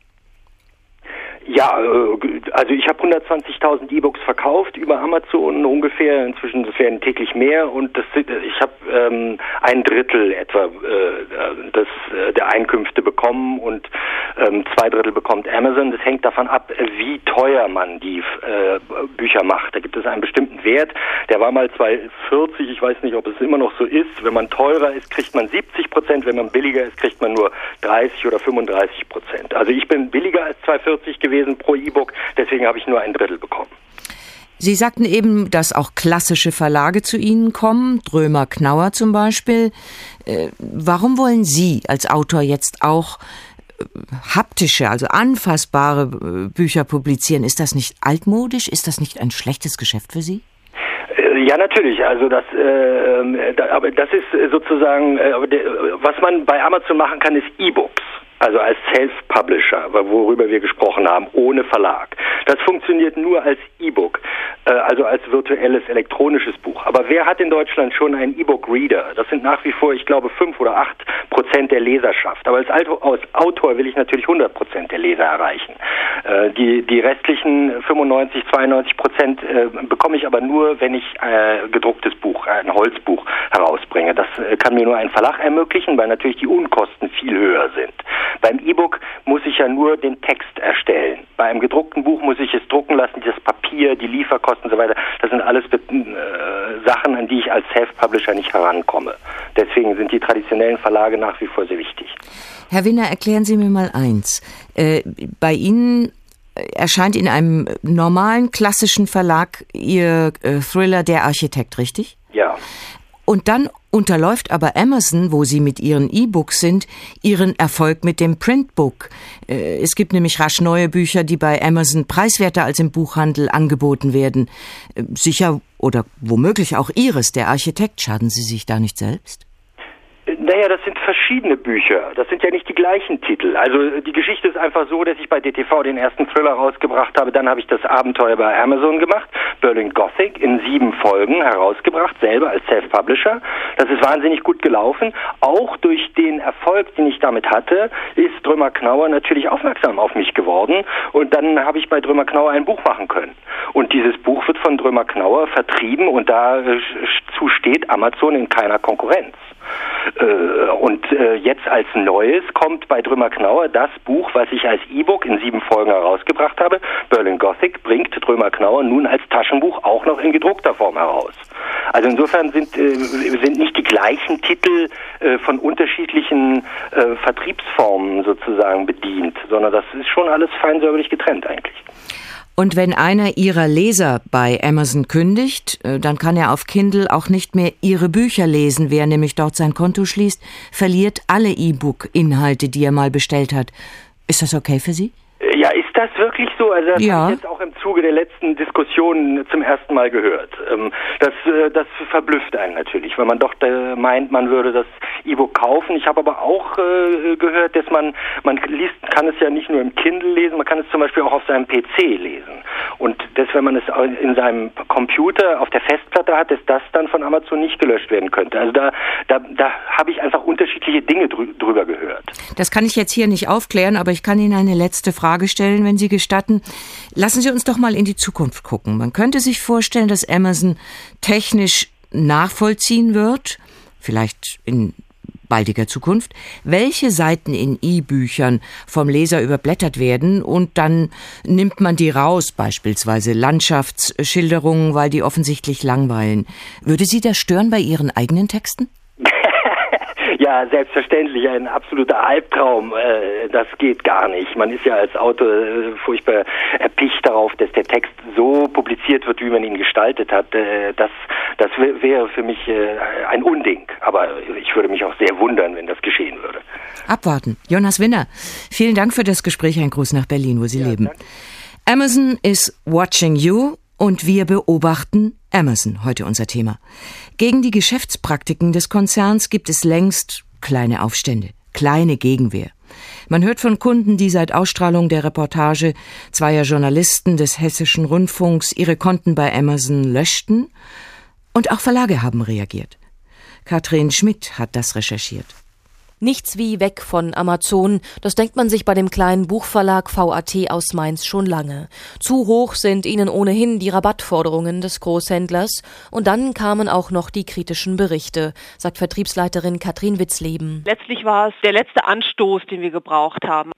Ja, äh, also ich habe 120.000 E-Books verkauft über Amazon ungefähr. Inzwischen, das werden täglich mehr und das, ich habe ähm, ein Drittel etwa äh, des, äh, der Einkünfte bekommen und ähm, zwei Drittel bekommt Amazon. Das hängt davon ab, wie teuer man die äh, Bücher macht. Da gibt es einen bestimmten Wert. Der war mal 2,40. Ich weiß nicht, ob es immer noch so ist. Wenn man teurer ist, kriegt man 70 Prozent. Wenn man billiger ist, kriegt man nur 30 oder 35 Prozent. Also ich bin billiger als 2,40 gewesen gewesen pro E-Book, deswegen habe ich nur ein Drittel bekommen. Sie sagten eben, dass auch klassische Verlage zu Ihnen kommen, Drömer Knauer zum Beispiel. Äh, warum wollen Sie als Autor jetzt auch äh, haptische, also anfassbare äh, Bücher publizieren? Ist das nicht altmodisch? Ist das nicht ein schlechtes Geschäft für Sie? Ja, natürlich. Also das, äh, da, aber das ist sozusagen, äh, was man bei Amazon machen kann, ist E-Books also als Self-Publisher, worüber wir gesprochen haben, ohne Verlag. Das funktioniert nur als E-Book, äh, also als virtuelles elektronisches Buch. Aber wer hat in Deutschland schon einen E-Book-Reader? Das sind nach wie vor, ich glaube, fünf oder acht Prozent der Leserschaft. Aber als, Autor will ich natürlich 100 Prozent der Leser erreichen. Äh, die, die restlichen 95, 92 Prozent äh, bekomme ich aber nur, wenn ich äh, gedrucktes Buch, ein Holzbuch herausbringe. Das kann mir nur ein Verlag ermöglichen, weil natürlich die Unkosten viel höher sind. Beim E-Book muss ich ja nur den Text erstellen. Bei einem gedruckten Buch muss ich es drucken lassen, das Papier, die Lieferkosten und so weiter. Das sind alles äh, Sachen, an die ich als Self-Publisher nicht herankomme. Deswegen sind die traditionellen Verlage nach wie vor sehr wichtig. Herr Winner, erklären Sie mir mal eins. Äh, bei Ihnen erscheint in einem normalen klassischen Verlag Ihr äh, Thriller Der Architekt, richtig? Ja. Und dann unterläuft aber Amazon, wo sie mit ihren E-Books sind, ihren Erfolg mit dem Printbook. Äh, es gibt nämlich rasch neue Bücher, die bei Amazon preiswerter als im Buchhandel angeboten werden. Äh, sicher oder womöglich auch Ihres, der Architekt, schaden Sie sich da nicht selbst? Naja, das sind verschiedene Bücher. Das sind ja nicht die gleichen Titel. Also die Geschichte ist einfach so, dass ich bei DTV den ersten Thriller rausgebracht habe. Dann habe ich das Abenteuer bei Amazon gemacht, Berlin Gothic, in sieben Folgen herausgebracht, selber als Self-Publisher. Das ist wahnsinnig gut gelaufen. Auch durch den Erfolg, den ich damit hatte, ist Drömer Knauer natürlich aufmerksam auf mich geworden. Und dann habe ich bei Drömer Knauer ein Buch machen können. Und dieses Buch wird von Drömer Knauer vertrieben und dazu steht Amazon in keiner Konkurrenz. Äh, und äh, jetzt als Neues kommt bei Drömer Knauer das Buch, was ich als E-Book in sieben Folgen herausgebracht habe. Berlin Gothic bringt Drömer Knauer nun als Taschenbuch auch noch in gedruckter Form heraus. Also insofern sind, äh, sind nicht die gleichen Titel von unterschiedlichen Vertriebsformen sozusagen bedient, sondern das ist schon alles feinsäuberlich getrennt eigentlich. Und wenn einer Ihrer Leser bei Amazon kündigt, äh, dann kann er auf Kindle auch nicht mehr Ihre Bücher lesen. Wer nämlich dort sein Konto schließt, verliert alle E-Book-Inhalte, die er mal bestellt hat. Ist das okay für Sie? Das wirklich so? Also das ja. habe ich jetzt auch im Zuge der letzten Diskussionen zum ersten Mal gehört. Ähm, das, äh, das verblüfft einen natürlich, weil man doch äh, meint, man würde das E-Book kaufen. Ich habe aber auch äh, gehört, dass man, man liest, kann es ja nicht nur im Kindle lesen, man kann es zum Beispiel auch auf seinem PC lesen. Und das, wenn man es in seinem Computer auf der Festplatte hat, dass das dann von Amazon nicht gelöscht werden könnte. Also da, da, da habe ich einfach unterschiedliche Dinge drüber gehört. Das kann ich jetzt hier nicht aufklären, aber ich kann Ihnen eine letzte Frage stellen, wenn Sie gestatten. Lassen Sie uns doch mal in die Zukunft gucken. Man könnte sich vorstellen, dass Amazon technisch nachvollziehen wird, vielleicht in baldiger Zukunft, welche Seiten in E-Büchern vom Leser überblättert werden und dann nimmt man die raus, beispielsweise Landschaftsschilderungen, weil die offensichtlich langweilen. Würde Sie das stören bei Ihren eigenen Texten? Ja, selbstverständlich, ein absoluter Albtraum. Äh, das geht gar nicht. Man ist ja als Autor äh, furchtbar erpicht darauf, dass der Text so publiziert wird, wie man ihn gestaltet hat. Äh, das, das wäre für mich ein Unding. Aber ich würde mich auch sehr wundern, wenn das geschehen würde. Abwarten. Jonas Winner, vielen Dank für das Gespräch. Ein Gruß nach Berlin, wo Sie ja, leben. Danke. Amazon is watching you und wir beobachten Amazon, heute unser Thema. Gegen die Geschäftspraktiken des Konzerns gibt es längst kleine Aufstände, kleine Gegenwehr. Man hört von Kunden, die seit Ausstrahlung der Reportage zweier Journalisten des hessischen Rundfunks ihre Konten bei Amazon löschten, und auch Verlage haben reagiert. Katrin Schmidt hat das recherchiert. Nichts wie weg von Amazon, das denkt man sich bei dem kleinen Buchverlag VAT aus Mainz schon lange. Zu hoch sind ihnen ohnehin die Rabattforderungen des Großhändlers und dann kamen auch noch die kritischen Berichte, sagt Vertriebsleiterin Katrin Witzleben. Letztlich war es der letzte Anstoß, den wir gebraucht haben.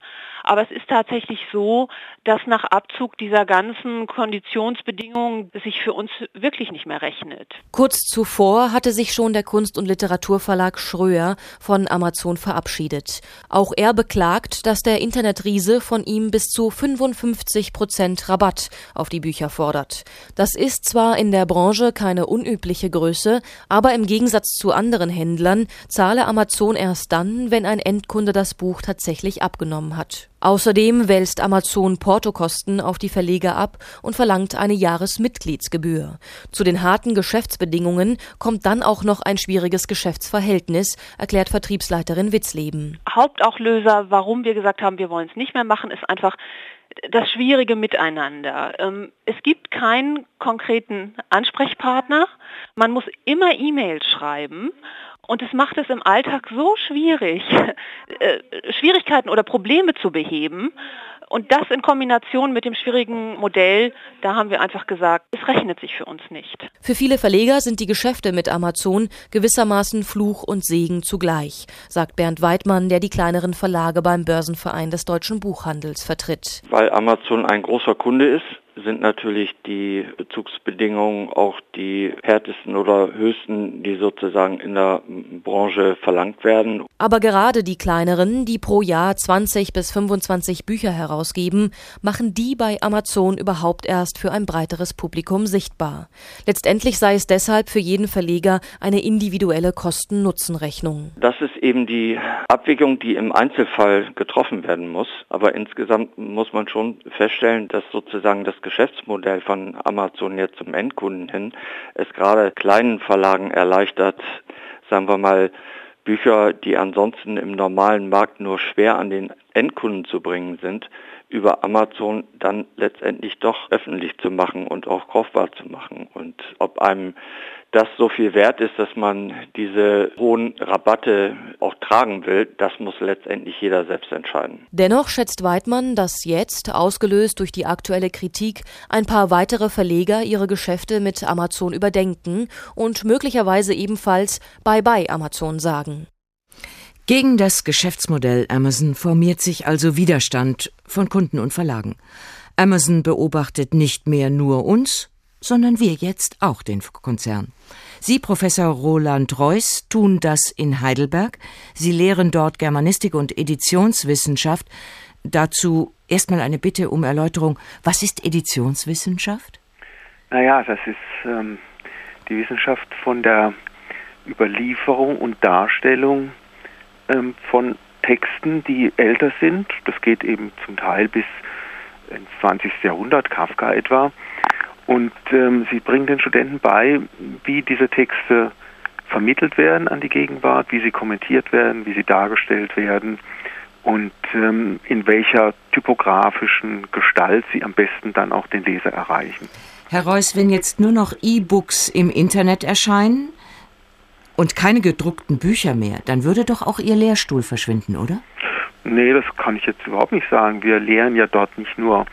Aber es ist tatsächlich so, dass nach Abzug dieser ganzen Konditionsbedingungen sich für uns wirklich nicht mehr rechnet. Kurz zuvor hatte sich schon der Kunst- und Literaturverlag Schröer von Amazon verabschiedet. Auch er beklagt, dass der Internetriese von ihm bis zu 55 Prozent Rabatt auf die Bücher fordert. Das ist zwar in der Branche keine unübliche Größe, aber im Gegensatz zu anderen Händlern zahle Amazon erst dann, wenn ein Endkunde das Buch tatsächlich abgenommen hat. Außerdem wälzt Amazon Portokosten auf die Verleger ab und verlangt eine Jahresmitgliedsgebühr. Zu den harten Geschäftsbedingungen kommt dann auch noch ein schwieriges Geschäftsverhältnis, erklärt Vertriebsleiterin Witzleben. Hauptauchlöser, warum wir gesagt haben, wir wollen es nicht mehr machen, ist einfach das schwierige Miteinander. Ähm, es gibt keinen konkreten Ansprechpartner. Man muss immer E-Mails schreiben und es macht es im Alltag so schwierig, *laughs* äh, Schwierigkeiten oder Probleme zu beheben. Und das in Kombination mit dem schwierigen Modell, da haben wir einfach gesagt, es rechnet sich für uns nicht. Für viele Verleger sind die Geschäfte mit Amazon gewissermaßen Fluch und Segen zugleich, sagt Bernd Weidmann, der die kleineren Verlage beim Börsenverein des deutschen Buchhandels vertritt. Weil Amazon ein großer Kunde ist, sind natürlich die Bezugsbedingungen auch die härtesten oder höchsten, die sozusagen in der Branche verlangt werden. Aber gerade die kleineren, die pro Jahr 20 bis 25 Bücher herausgeben, machen die bei Amazon überhaupt erst für ein breiteres Publikum sichtbar. Letztendlich sei es deshalb für jeden Verleger eine individuelle Kosten-Nutzen-Rechnung. Das ist eben die Abwägung, die im Einzelfall getroffen werden muss. Aber insgesamt muss man schon feststellen, dass sozusagen das Geschäftsmodell von Amazon jetzt zum Endkunden hin es gerade kleinen Verlagen erleichtert, sagen wir mal, Bücher, die ansonsten im normalen Markt nur schwer an den Endkunden zu bringen sind, über Amazon dann letztendlich doch öffentlich zu machen und auch kaufbar zu machen. Und ob einem das so viel wert ist, dass man diese hohen Rabatte auch tragen will, das muss letztendlich jeder selbst entscheiden. Dennoch schätzt Weidmann, dass jetzt, ausgelöst durch die aktuelle Kritik, ein paar weitere Verleger ihre Geschäfte mit Amazon überdenken und möglicherweise ebenfalls Bye-bye Amazon sagen. Gegen das Geschäftsmodell Amazon formiert sich also Widerstand von Kunden und Verlagen. Amazon beobachtet nicht mehr nur uns, sondern wir jetzt auch den Konzern. Sie, Professor Roland Reuss, tun das in Heidelberg. Sie lehren dort Germanistik und Editionswissenschaft. Dazu erstmal eine Bitte um Erläuterung. Was ist Editionswissenschaft? Naja, das ist ähm, die Wissenschaft von der Überlieferung und Darstellung ähm, von Texten, die älter sind. Das geht eben zum Teil bis ins 20. Jahrhundert, Kafka etwa. Und ähm, sie bringen den Studenten bei, wie diese Texte vermittelt werden an die Gegenwart, wie sie kommentiert werden, wie sie dargestellt werden und ähm, in welcher typografischen Gestalt sie am besten dann auch den Leser erreichen. Herr Reuss, wenn jetzt nur noch E-Books im Internet erscheinen und keine gedruckten Bücher mehr, dann würde doch auch Ihr Lehrstuhl verschwinden, oder? Nee, das kann ich jetzt überhaupt nicht sagen. Wir lehren ja dort nicht nur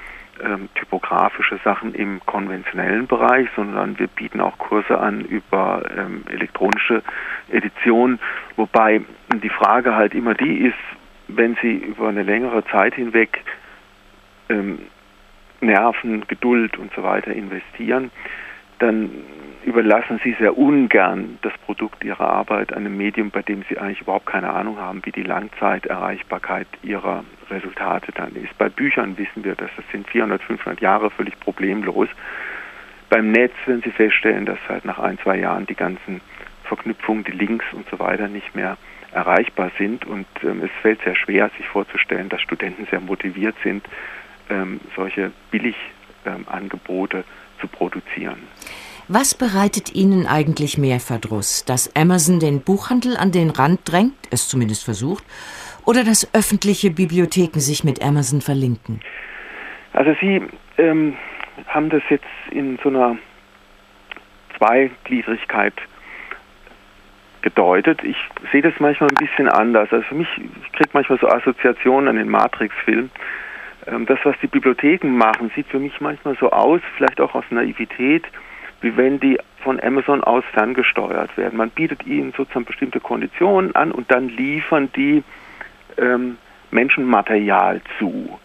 ähm, typografische Sachen im konventionellen Bereich, sondern wir bieten auch Kurse an über ähm, elektronische Edition, wobei die Frage halt immer die ist, wenn Sie über eine längere Zeit hinweg ähm, Nerven, Geduld und so weiter investieren, dann überlassen Sie sehr ungern das Produkt Ihrer Arbeit einem Medium, bei dem Sie eigentlich überhaupt keine Ahnung haben, wie die Langzeiterreichbarkeit Ihrer Resultate dann ist. Bei Büchern wissen wir, dass das sind 400, 500 Jahre völlig problemlos. Beim Netz werden Sie feststellen, dass halt nach ein, zwei Jahren die ganzen Verknüpfungen, die Links und so weiter nicht mehr erreichbar sind und ähm, es fällt sehr schwer, sich vorzustellen, dass Studenten sehr motiviert sind, ähm, solche Billigangebote ähm, zu produzieren. Was bereitet Ihnen eigentlich mehr Verdruss? Dass Amazon den Buchhandel an den Rand drängt, es zumindest versucht, oder dass öffentliche Bibliotheken sich mit Amazon verlinken? Also Sie ähm, haben das jetzt in so einer Zweigliedrigkeit gedeutet. Ich sehe das manchmal ein bisschen anders. Also für mich, ich kriege manchmal so Assoziationen an den Matrix-Film. Ähm, das, was die Bibliotheken machen, sieht für mich manchmal so aus, vielleicht auch aus Naivität, wie wenn die von Amazon aus ferngesteuert werden. Man bietet ihnen sozusagen bestimmte Konditionen an und dann liefern die ähm, Menschenmaterial zu.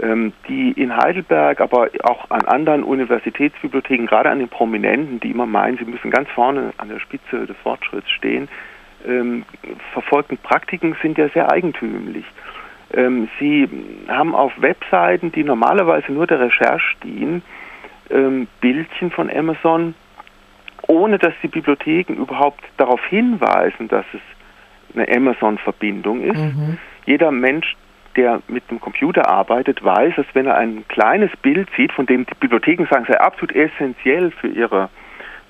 Ähm, die in Heidelberg, aber auch an anderen Universitätsbibliotheken, gerade an den Prominenten, die immer meinen, sie müssen ganz vorne an der Spitze des Fortschritts stehen, ähm, verfolgten Praktiken sind ja sehr eigentümlich. Ähm, sie haben auf Webseiten, die normalerweise nur der Recherche dienen, ähm, Bildchen von Amazon, ohne dass die Bibliotheken überhaupt darauf hinweisen, dass es eine Amazon-Verbindung ist. Mhm. Jeder Mensch, der mit dem Computer arbeitet, weiß, dass wenn er ein kleines Bild sieht, von dem die Bibliotheken sagen, sei absolut essentiell für ihre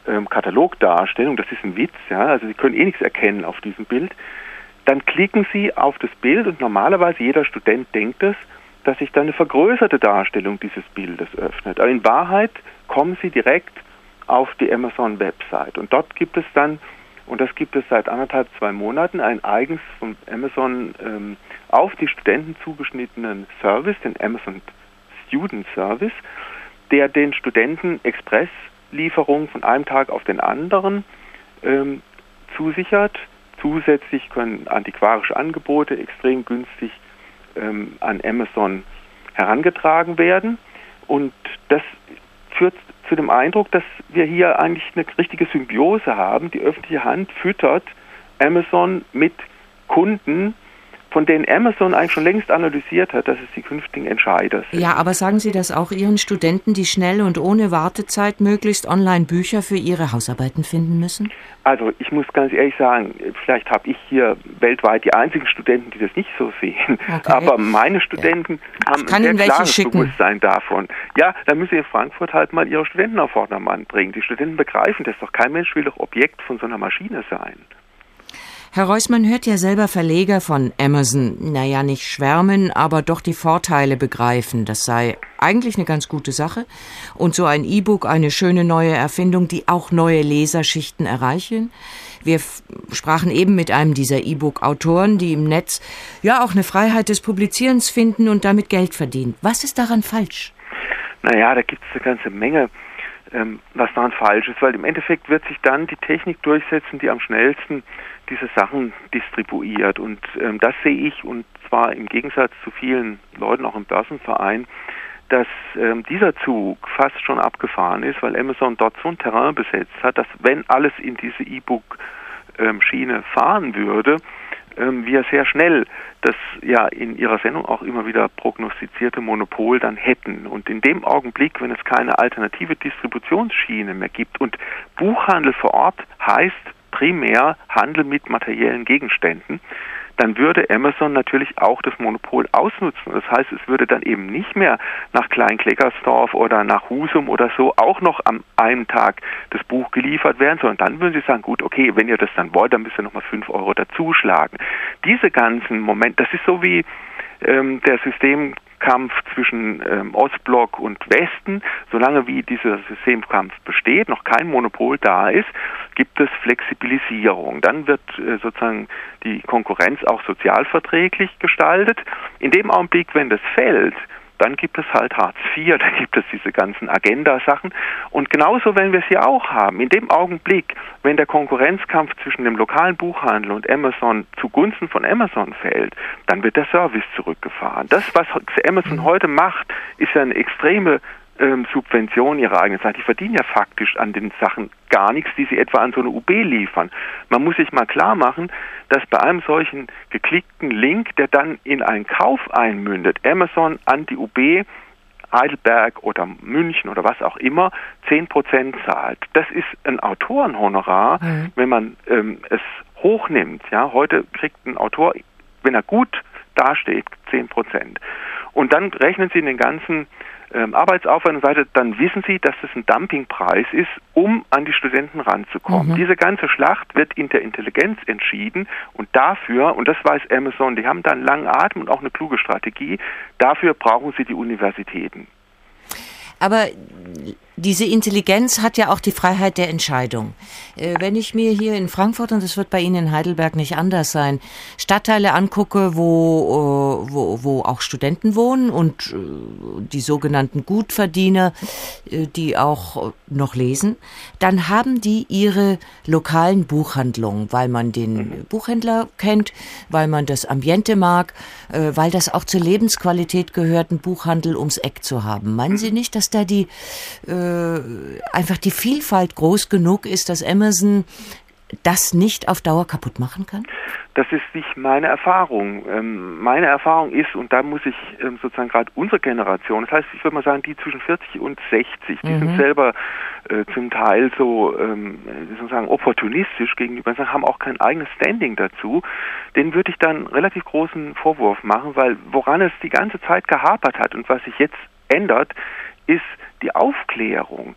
ähm, Katalogdarstellung, das ist ein Witz, ja, also sie können eh nichts erkennen auf diesem Bild, dann klicken sie auf das Bild und normalerweise jeder Student denkt es, dass sich dann eine vergrößerte Darstellung dieses Bildes öffnet. Aber in Wahrheit kommen sie direkt auf die Amazon-Website und dort gibt es dann und das gibt es seit anderthalb, zwei Monaten, ein eigens von Amazon ähm, auf die Studenten zugeschnittenen Service, den Amazon Student Service, der den Studenten Expresslieferungen von einem Tag auf den anderen ähm, zusichert. Zusätzlich können antiquarische Angebote extrem günstig ähm, an Amazon herangetragen werden. Und das führt zu dem Eindruck, dass wir hier eigentlich eine richtige Symbiose haben. Die öffentliche Hand füttert Amazon mit Kunden, von denen Amazon eigentlich schon längst analysiert hat, dass es die künftigen Entscheider sind. Ja, aber sagen Sie das auch Ihren Studenten, die schnell und ohne Wartezeit möglichst online Bücher für ihre Hausarbeiten finden müssen? Also ich muss ganz ehrlich sagen, vielleicht habe ich hier weltweit die einzigen Studenten, die das nicht so sehen. Okay. Aber meine Studenten ja. haben ein sehr klares schicken. Bewusstsein davon. Ja, dann müssen Sie in Frankfurt halt mal Ihre Studenten auf Vordermann bringen. Die Studenten begreifen das doch. Kein Mensch will doch Objekt von so einer Maschine sein. Herr Reusmann hört ja selber Verleger von Amazon, naja, nicht schwärmen, aber doch die Vorteile begreifen. Das sei eigentlich eine ganz gute Sache. Und so ein E-Book eine schöne neue Erfindung, die auch neue Leserschichten erreichen. Wir sprachen eben mit einem dieser E-Book-Autoren, die im Netz ja auch eine Freiheit des Publizierens finden und damit Geld verdienen. Was ist daran falsch? Naja, da gibt es eine ganze Menge ähm, was daran falsch ist, weil im Endeffekt wird sich dann die Technik durchsetzen, die am schnellsten diese Sachen distribuiert. Und ähm, das sehe ich, und zwar im Gegensatz zu vielen Leuten auch im Börsenverein, dass ähm, dieser Zug fast schon abgefahren ist, weil Amazon dort so ein Terrain besetzt hat, dass wenn alles in diese E-Book-Schiene ähm, fahren würde, ähm, wir sehr schnell das ja in Ihrer Sendung auch immer wieder prognostizierte Monopol dann hätten. Und in dem Augenblick, wenn es keine alternative Distributionsschiene mehr gibt und Buchhandel vor Ort heißt primär Handel mit materiellen Gegenständen, dann würde Amazon natürlich auch das Monopol ausnutzen. Das heißt, es würde dann eben nicht mehr nach Kleinkleckersdorf oder nach Husum oder so auch noch am einen Tag das Buch geliefert werden, sondern dann würden sie sagen, gut, okay, wenn ihr das dann wollt, dann müsst ihr nochmal fünf Euro dazuschlagen. Diese ganzen Momente, das ist so wie ähm, der System Kampf zwischen ähm, Ostblock und Westen. Solange wie dieser Systemkampf besteht, noch kein Monopol da ist, gibt es Flexibilisierung. Dann wird äh, sozusagen die Konkurrenz auch sozialverträglich gestaltet. In dem Augenblick, wenn das fällt, dann gibt es halt Hartz IV, *laughs* da gibt es diese ganzen Agenda-Sachen. Und genauso werden wir es hier auch haben. In dem Augenblick, wenn der Konkurrenzkampf zwischen dem lokalen Buchhandel und Amazon zugunsten von Amazon fällt, dann wird der Service zurückgefahren. Das, was Amazon mhm. heute macht, ist ja eine extreme ähm, Subvention ihrer eigenen Seite. Die verdienen ja faktisch an den Sachen gar nichts, die sie etwa an so eine UB liefern. Man muss sich mal klar machen, dass bei einem solchen geklickten Link, der dann in einen Kauf einmündet, Amazon an die UB Heidelberg oder München oder was auch immer 10% zahlt. Das ist ein Autorenhonorar, mhm. wenn man ähm, es hochnimmt. Ja, heute kriegt ein Autor, wenn er gut dasteht, 10%. Und dann rechnen Sie den ganzen ähm, Arbeitsaufwand und weiter, dann wissen Sie, dass das ein Dumpingpreis ist, um an die Studenten ranzukommen. Mhm. Diese ganze Schlacht wird in der Intelligenz entschieden und dafür, und das weiß Amazon, die haben da einen langen Atem und auch eine kluge Strategie, dafür brauchen sie die Universitäten. Aber diese Intelligenz hat ja auch die Freiheit der Entscheidung. Äh, wenn ich mir hier in Frankfurt, und das wird bei Ihnen in Heidelberg nicht anders sein, Stadtteile angucke, wo, äh, wo, wo auch Studenten wohnen und äh, die sogenannten Gutverdiener, die auch noch lesen, dann haben die ihre lokalen Buchhandlungen, weil man den Buchhändler kennt, weil man das Ambiente mag, weil das auch zur Lebensqualität gehört, einen Buchhandel ums Eck zu haben. Meinen Sie nicht, dass da die äh, einfach die Vielfalt groß genug ist, dass Amazon das nicht auf Dauer kaputt machen kann? Das ist nicht meine Erfahrung. Ähm, meine Erfahrung ist, und da muss ich ähm, sozusagen gerade unsere Generation, das heißt, ich würde mal sagen, die zwischen 40 und 60, die mhm. sind selber äh, zum Teil so, ähm, sozusagen opportunistisch gegenüber, haben auch kein eigenes Standing dazu. Den würde ich dann relativ großen Vorwurf machen, weil woran es die ganze Zeit gehapert hat und was sich jetzt ändert, ist die Aufklärung.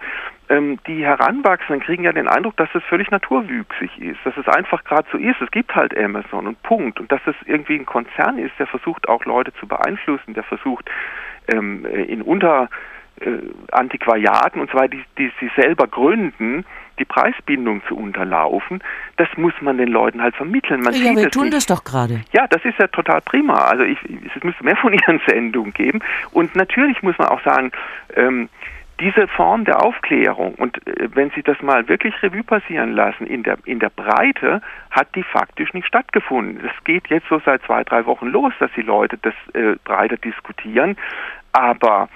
Ähm, die Heranwachsenden kriegen ja den Eindruck, dass es völlig naturwüchsig ist, dass es einfach gerade so ist. Es gibt halt Amazon und Punkt. Und dass es irgendwie ein Konzern ist, der versucht auch Leute zu beeinflussen, der versucht ähm, in unter äh, und zwar die, die sie selber gründen, die Preisbindung zu unterlaufen, das muss man den Leuten halt vermitteln. Man ja, wir tun nicht. das doch gerade. Ja, das ist ja total prima. Also ich, es müsste mehr von *laughs* ihren Sendungen geben. Und natürlich muss man auch sagen, ähm, diese Form der Aufklärung und äh, wenn Sie das mal wirklich Revue passieren lassen, in der, in der Breite hat die faktisch nicht stattgefunden. Es geht jetzt so seit zwei, drei Wochen los, dass die Leute das äh, breiter diskutieren, aber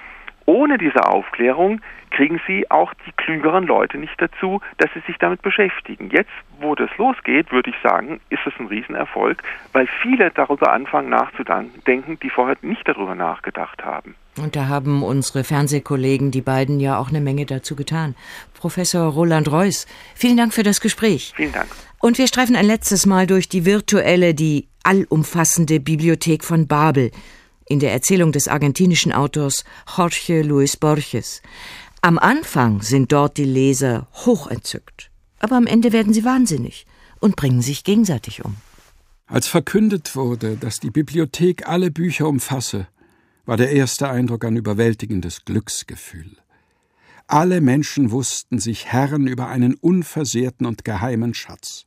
ohne diese Aufklärung kriegen sie auch die klügeren Leute nicht dazu, dass sie sich damit beschäftigen. Jetzt, wo das losgeht, würde ich sagen, ist es ein Riesenerfolg, weil viele darüber anfangen nachzudenken, die vorher nicht darüber nachgedacht haben. Und da haben unsere Fernsehkollegen, die beiden, ja auch eine Menge dazu getan. Professor Roland Reuss, vielen Dank für das Gespräch. Vielen Dank. Und wir streifen ein letztes Mal durch die virtuelle, die allumfassende Bibliothek von Babel in der Erzählung des argentinischen Autors Jorge Luis Borges. Am Anfang sind dort die Leser hochentzückt, aber am Ende werden sie wahnsinnig und bringen sich gegenseitig um. Als verkündet wurde, dass die Bibliothek alle Bücher umfasse, war der erste Eindruck ein überwältigendes Glücksgefühl. Alle Menschen wussten sich Herren über einen unversehrten und geheimen Schatz.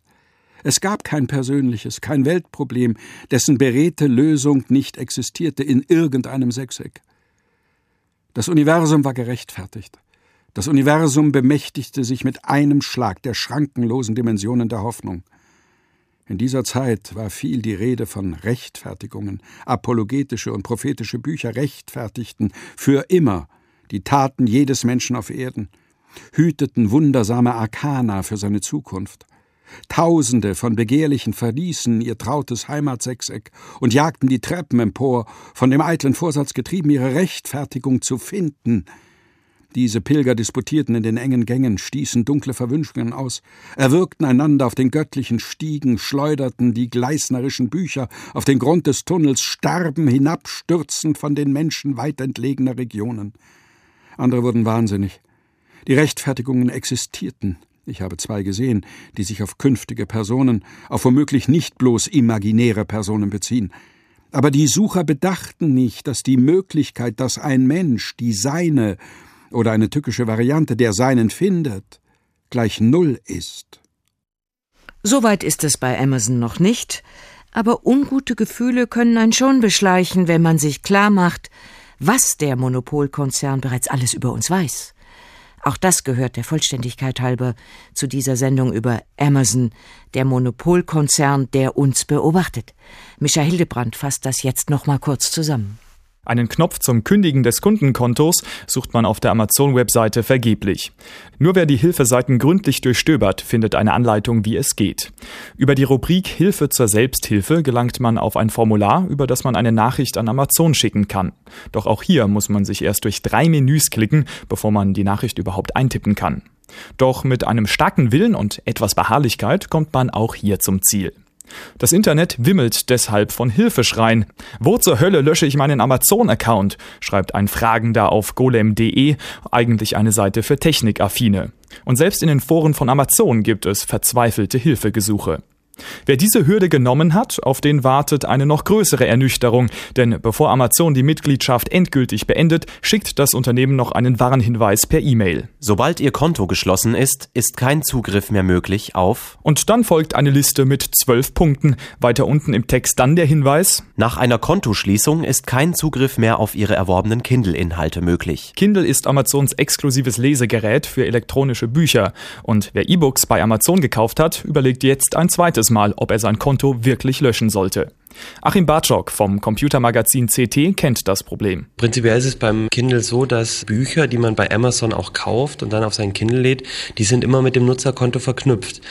Es gab kein persönliches, kein Weltproblem, dessen beredte Lösung nicht existierte in irgendeinem Sechseck. Das Universum war gerechtfertigt. Das Universum bemächtigte sich mit einem Schlag der schrankenlosen Dimensionen der Hoffnung. In dieser Zeit war viel die Rede von Rechtfertigungen. Apologetische und prophetische Bücher rechtfertigten für immer die Taten jedes Menschen auf Erden, hüteten wundersame Arkana für seine Zukunft. Tausende von Begehrlichen verließen ihr trautes Heimatsechseck und jagten die Treppen empor, von dem eitlen Vorsatz getrieben, ihre Rechtfertigung zu finden. Diese Pilger disputierten in den engen Gängen, stießen dunkle Verwünschungen aus, erwürgten einander auf den göttlichen Stiegen, schleuderten die gleisnerischen Bücher auf den Grund des Tunnels, starben hinabstürzend von den Menschen weit entlegener Regionen. Andere wurden wahnsinnig. Die Rechtfertigungen existierten, ich habe zwei gesehen, die sich auf künftige Personen, auf womöglich nicht bloß imaginäre Personen beziehen. Aber die Sucher bedachten nicht, dass die Möglichkeit, dass ein Mensch die seine oder eine tückische Variante der seinen findet, gleich Null ist. Soweit ist es bei Amazon noch nicht, aber ungute Gefühle können einen schon beschleichen, wenn man sich klar macht, was der Monopolkonzern bereits alles über uns weiß. Auch das gehört der Vollständigkeit halber zu dieser Sendung über Amazon, der Monopolkonzern, der uns beobachtet. Mischa Hildebrand fasst das jetzt noch mal kurz zusammen. Einen Knopf zum Kündigen des Kundenkontos sucht man auf der Amazon-Webseite vergeblich. Nur wer die Hilfeseiten gründlich durchstöbert, findet eine Anleitung, wie es geht. Über die Rubrik Hilfe zur Selbsthilfe gelangt man auf ein Formular, über das man eine Nachricht an Amazon schicken kann. Doch auch hier muss man sich erst durch drei Menüs klicken, bevor man die Nachricht überhaupt eintippen kann. Doch mit einem starken Willen und etwas Beharrlichkeit kommt man auch hier zum Ziel. Das Internet wimmelt deshalb von Hilfeschreien. Wo zur Hölle lösche ich meinen Amazon-Account? schreibt ein Fragender auf golem.de, eigentlich eine Seite für Technikaffine. Und selbst in den Foren von Amazon gibt es verzweifelte Hilfegesuche. Wer diese Hürde genommen hat, auf den wartet eine noch größere Ernüchterung, denn bevor Amazon die Mitgliedschaft endgültig beendet, schickt das Unternehmen noch einen Warnhinweis per E-Mail. Sobald Ihr Konto geschlossen ist, ist kein Zugriff mehr möglich auf Und dann folgt eine Liste mit zwölf Punkten. Weiter unten im Text dann der Hinweis Nach einer Kontoschließung ist kein Zugriff mehr auf Ihre erworbenen Kindle-Inhalte möglich. Kindle ist Amazons exklusives Lesegerät für elektronische Bücher und wer E-Books bei Amazon gekauft hat, überlegt jetzt ein zweites Mal, ob er sein Konto wirklich löschen sollte. Achim Bartschok vom Computermagazin CT kennt das Problem. Prinzipiell ist es beim Kindle so, dass Bücher, die man bei Amazon auch kauft und dann auf sein Kindle lädt, die sind immer mit dem Nutzerkonto verknüpft.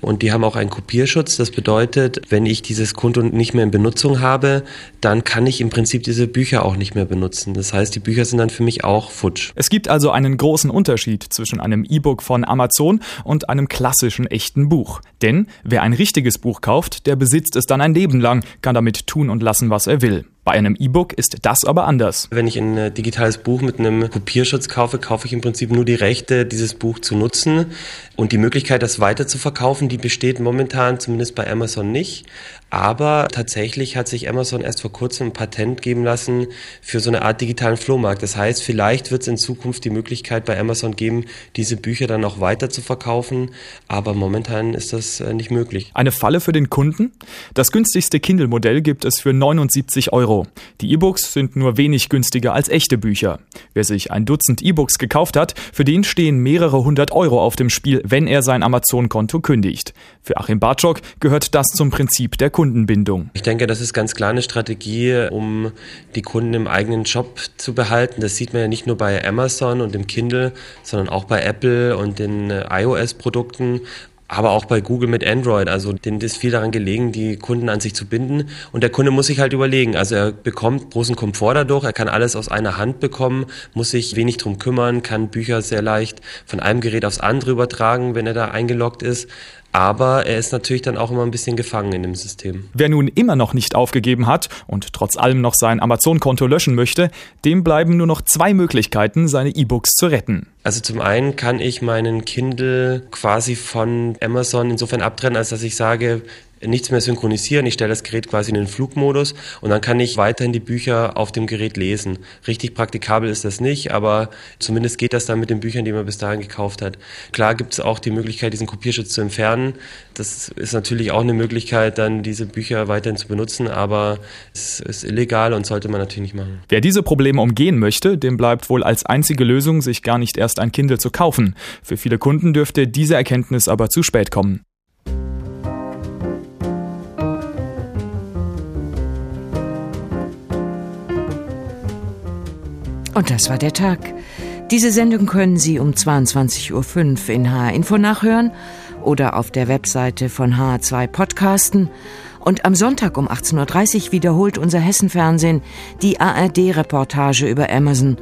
Und die haben auch einen Kopierschutz. Das bedeutet, wenn ich dieses Konto nicht mehr in Benutzung habe, dann kann ich im Prinzip diese Bücher auch nicht mehr benutzen. Das heißt, die Bücher sind dann für mich auch futsch. Es gibt also einen großen Unterschied zwischen einem E-Book von Amazon und einem klassischen echten Buch. Denn wer ein richtiges Buch kauft, der besitzt es dann ein Leben lang, kann damit tun und lassen, was er will. Bei einem E-Book ist das aber anders. Wenn ich ein äh, digitales Buch mit einem Kopierschutz kaufe, kaufe ich im Prinzip nur die Rechte, dieses Buch zu nutzen. Und die Möglichkeit, das weiter zu verkaufen, die besteht momentan zumindest bei Amazon nicht. Aber tatsächlich hat sich Amazon erst vor kurzem ein Patent geben lassen für so eine Art digitalen Flohmarkt. Das heißt, vielleicht wird es in Zukunft die Möglichkeit bei Amazon geben, diese Bücher dann auch weiter zu verkaufen. Aber momentan ist das äh, nicht möglich. Eine Falle für den Kunden? Das günstigste Kindle-Modell gibt es für 79 Euro. Die E-Books sind nur wenig günstiger als echte Bücher. Wer sich ein Dutzend E-Books gekauft hat, für den stehen mehrere hundert Euro auf dem Spiel, wenn er sein Amazon-Konto kündigt. Für Achim Bartschok gehört das zum Prinzip der Kundenbindung. Ich denke, das ist ganz klar eine Strategie, um die Kunden im eigenen Shop zu behalten. Das sieht man ja nicht nur bei Amazon und dem Kindle, sondern auch bei Apple und den äh, iOS-Produkten aber auch bei Google mit Android. Also denen ist viel daran gelegen, die Kunden an sich zu binden. Und der Kunde muss sich halt überlegen. Also er bekommt großen Komfort dadurch, er kann alles aus einer Hand bekommen, muss sich wenig drum kümmern, kann Bücher sehr leicht von einem Gerät aufs andere übertragen, wenn er da eingeloggt ist. Aber er ist natürlich dann auch immer ein bisschen gefangen in dem System. Wer nun immer noch nicht aufgegeben hat und trotz allem noch sein Amazon-Konto löschen möchte, dem bleiben nur noch zwei Möglichkeiten, seine E-Books zu retten. Also zum einen kann ich meinen Kindle quasi von Amazon insofern abtrennen, als dass ich sage, nichts mehr synchronisieren. Ich stelle das Gerät quasi in den Flugmodus und dann kann ich weiterhin die Bücher auf dem Gerät lesen. Richtig praktikabel ist das nicht, aber zumindest geht das dann mit den Büchern, die man bis dahin gekauft hat. Klar gibt es auch die Möglichkeit, diesen Kopierschutz zu entfernen. Das ist natürlich auch eine Möglichkeit, dann diese Bücher weiterhin zu benutzen, aber es ist illegal und sollte man natürlich nicht machen. Wer diese Probleme umgehen möchte, dem bleibt wohl als einzige Lösung, sich gar nicht erst ein Kindle zu kaufen. Für viele Kunden dürfte diese Erkenntnis aber zu spät kommen. Und das war der Tag. Diese Sendung können Sie um 22.05 Uhr in HR Info nachhören oder auf der Webseite von HR2 podcasten. Und am Sonntag um 18.30 Uhr wiederholt unser Hessenfernsehen die ARD-Reportage über Amazon.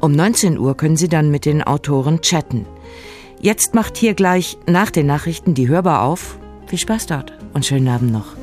Um 19 Uhr können Sie dann mit den Autoren chatten. Jetzt macht hier gleich nach den Nachrichten die Hörbar auf. Viel Spaß dort und schönen Abend noch.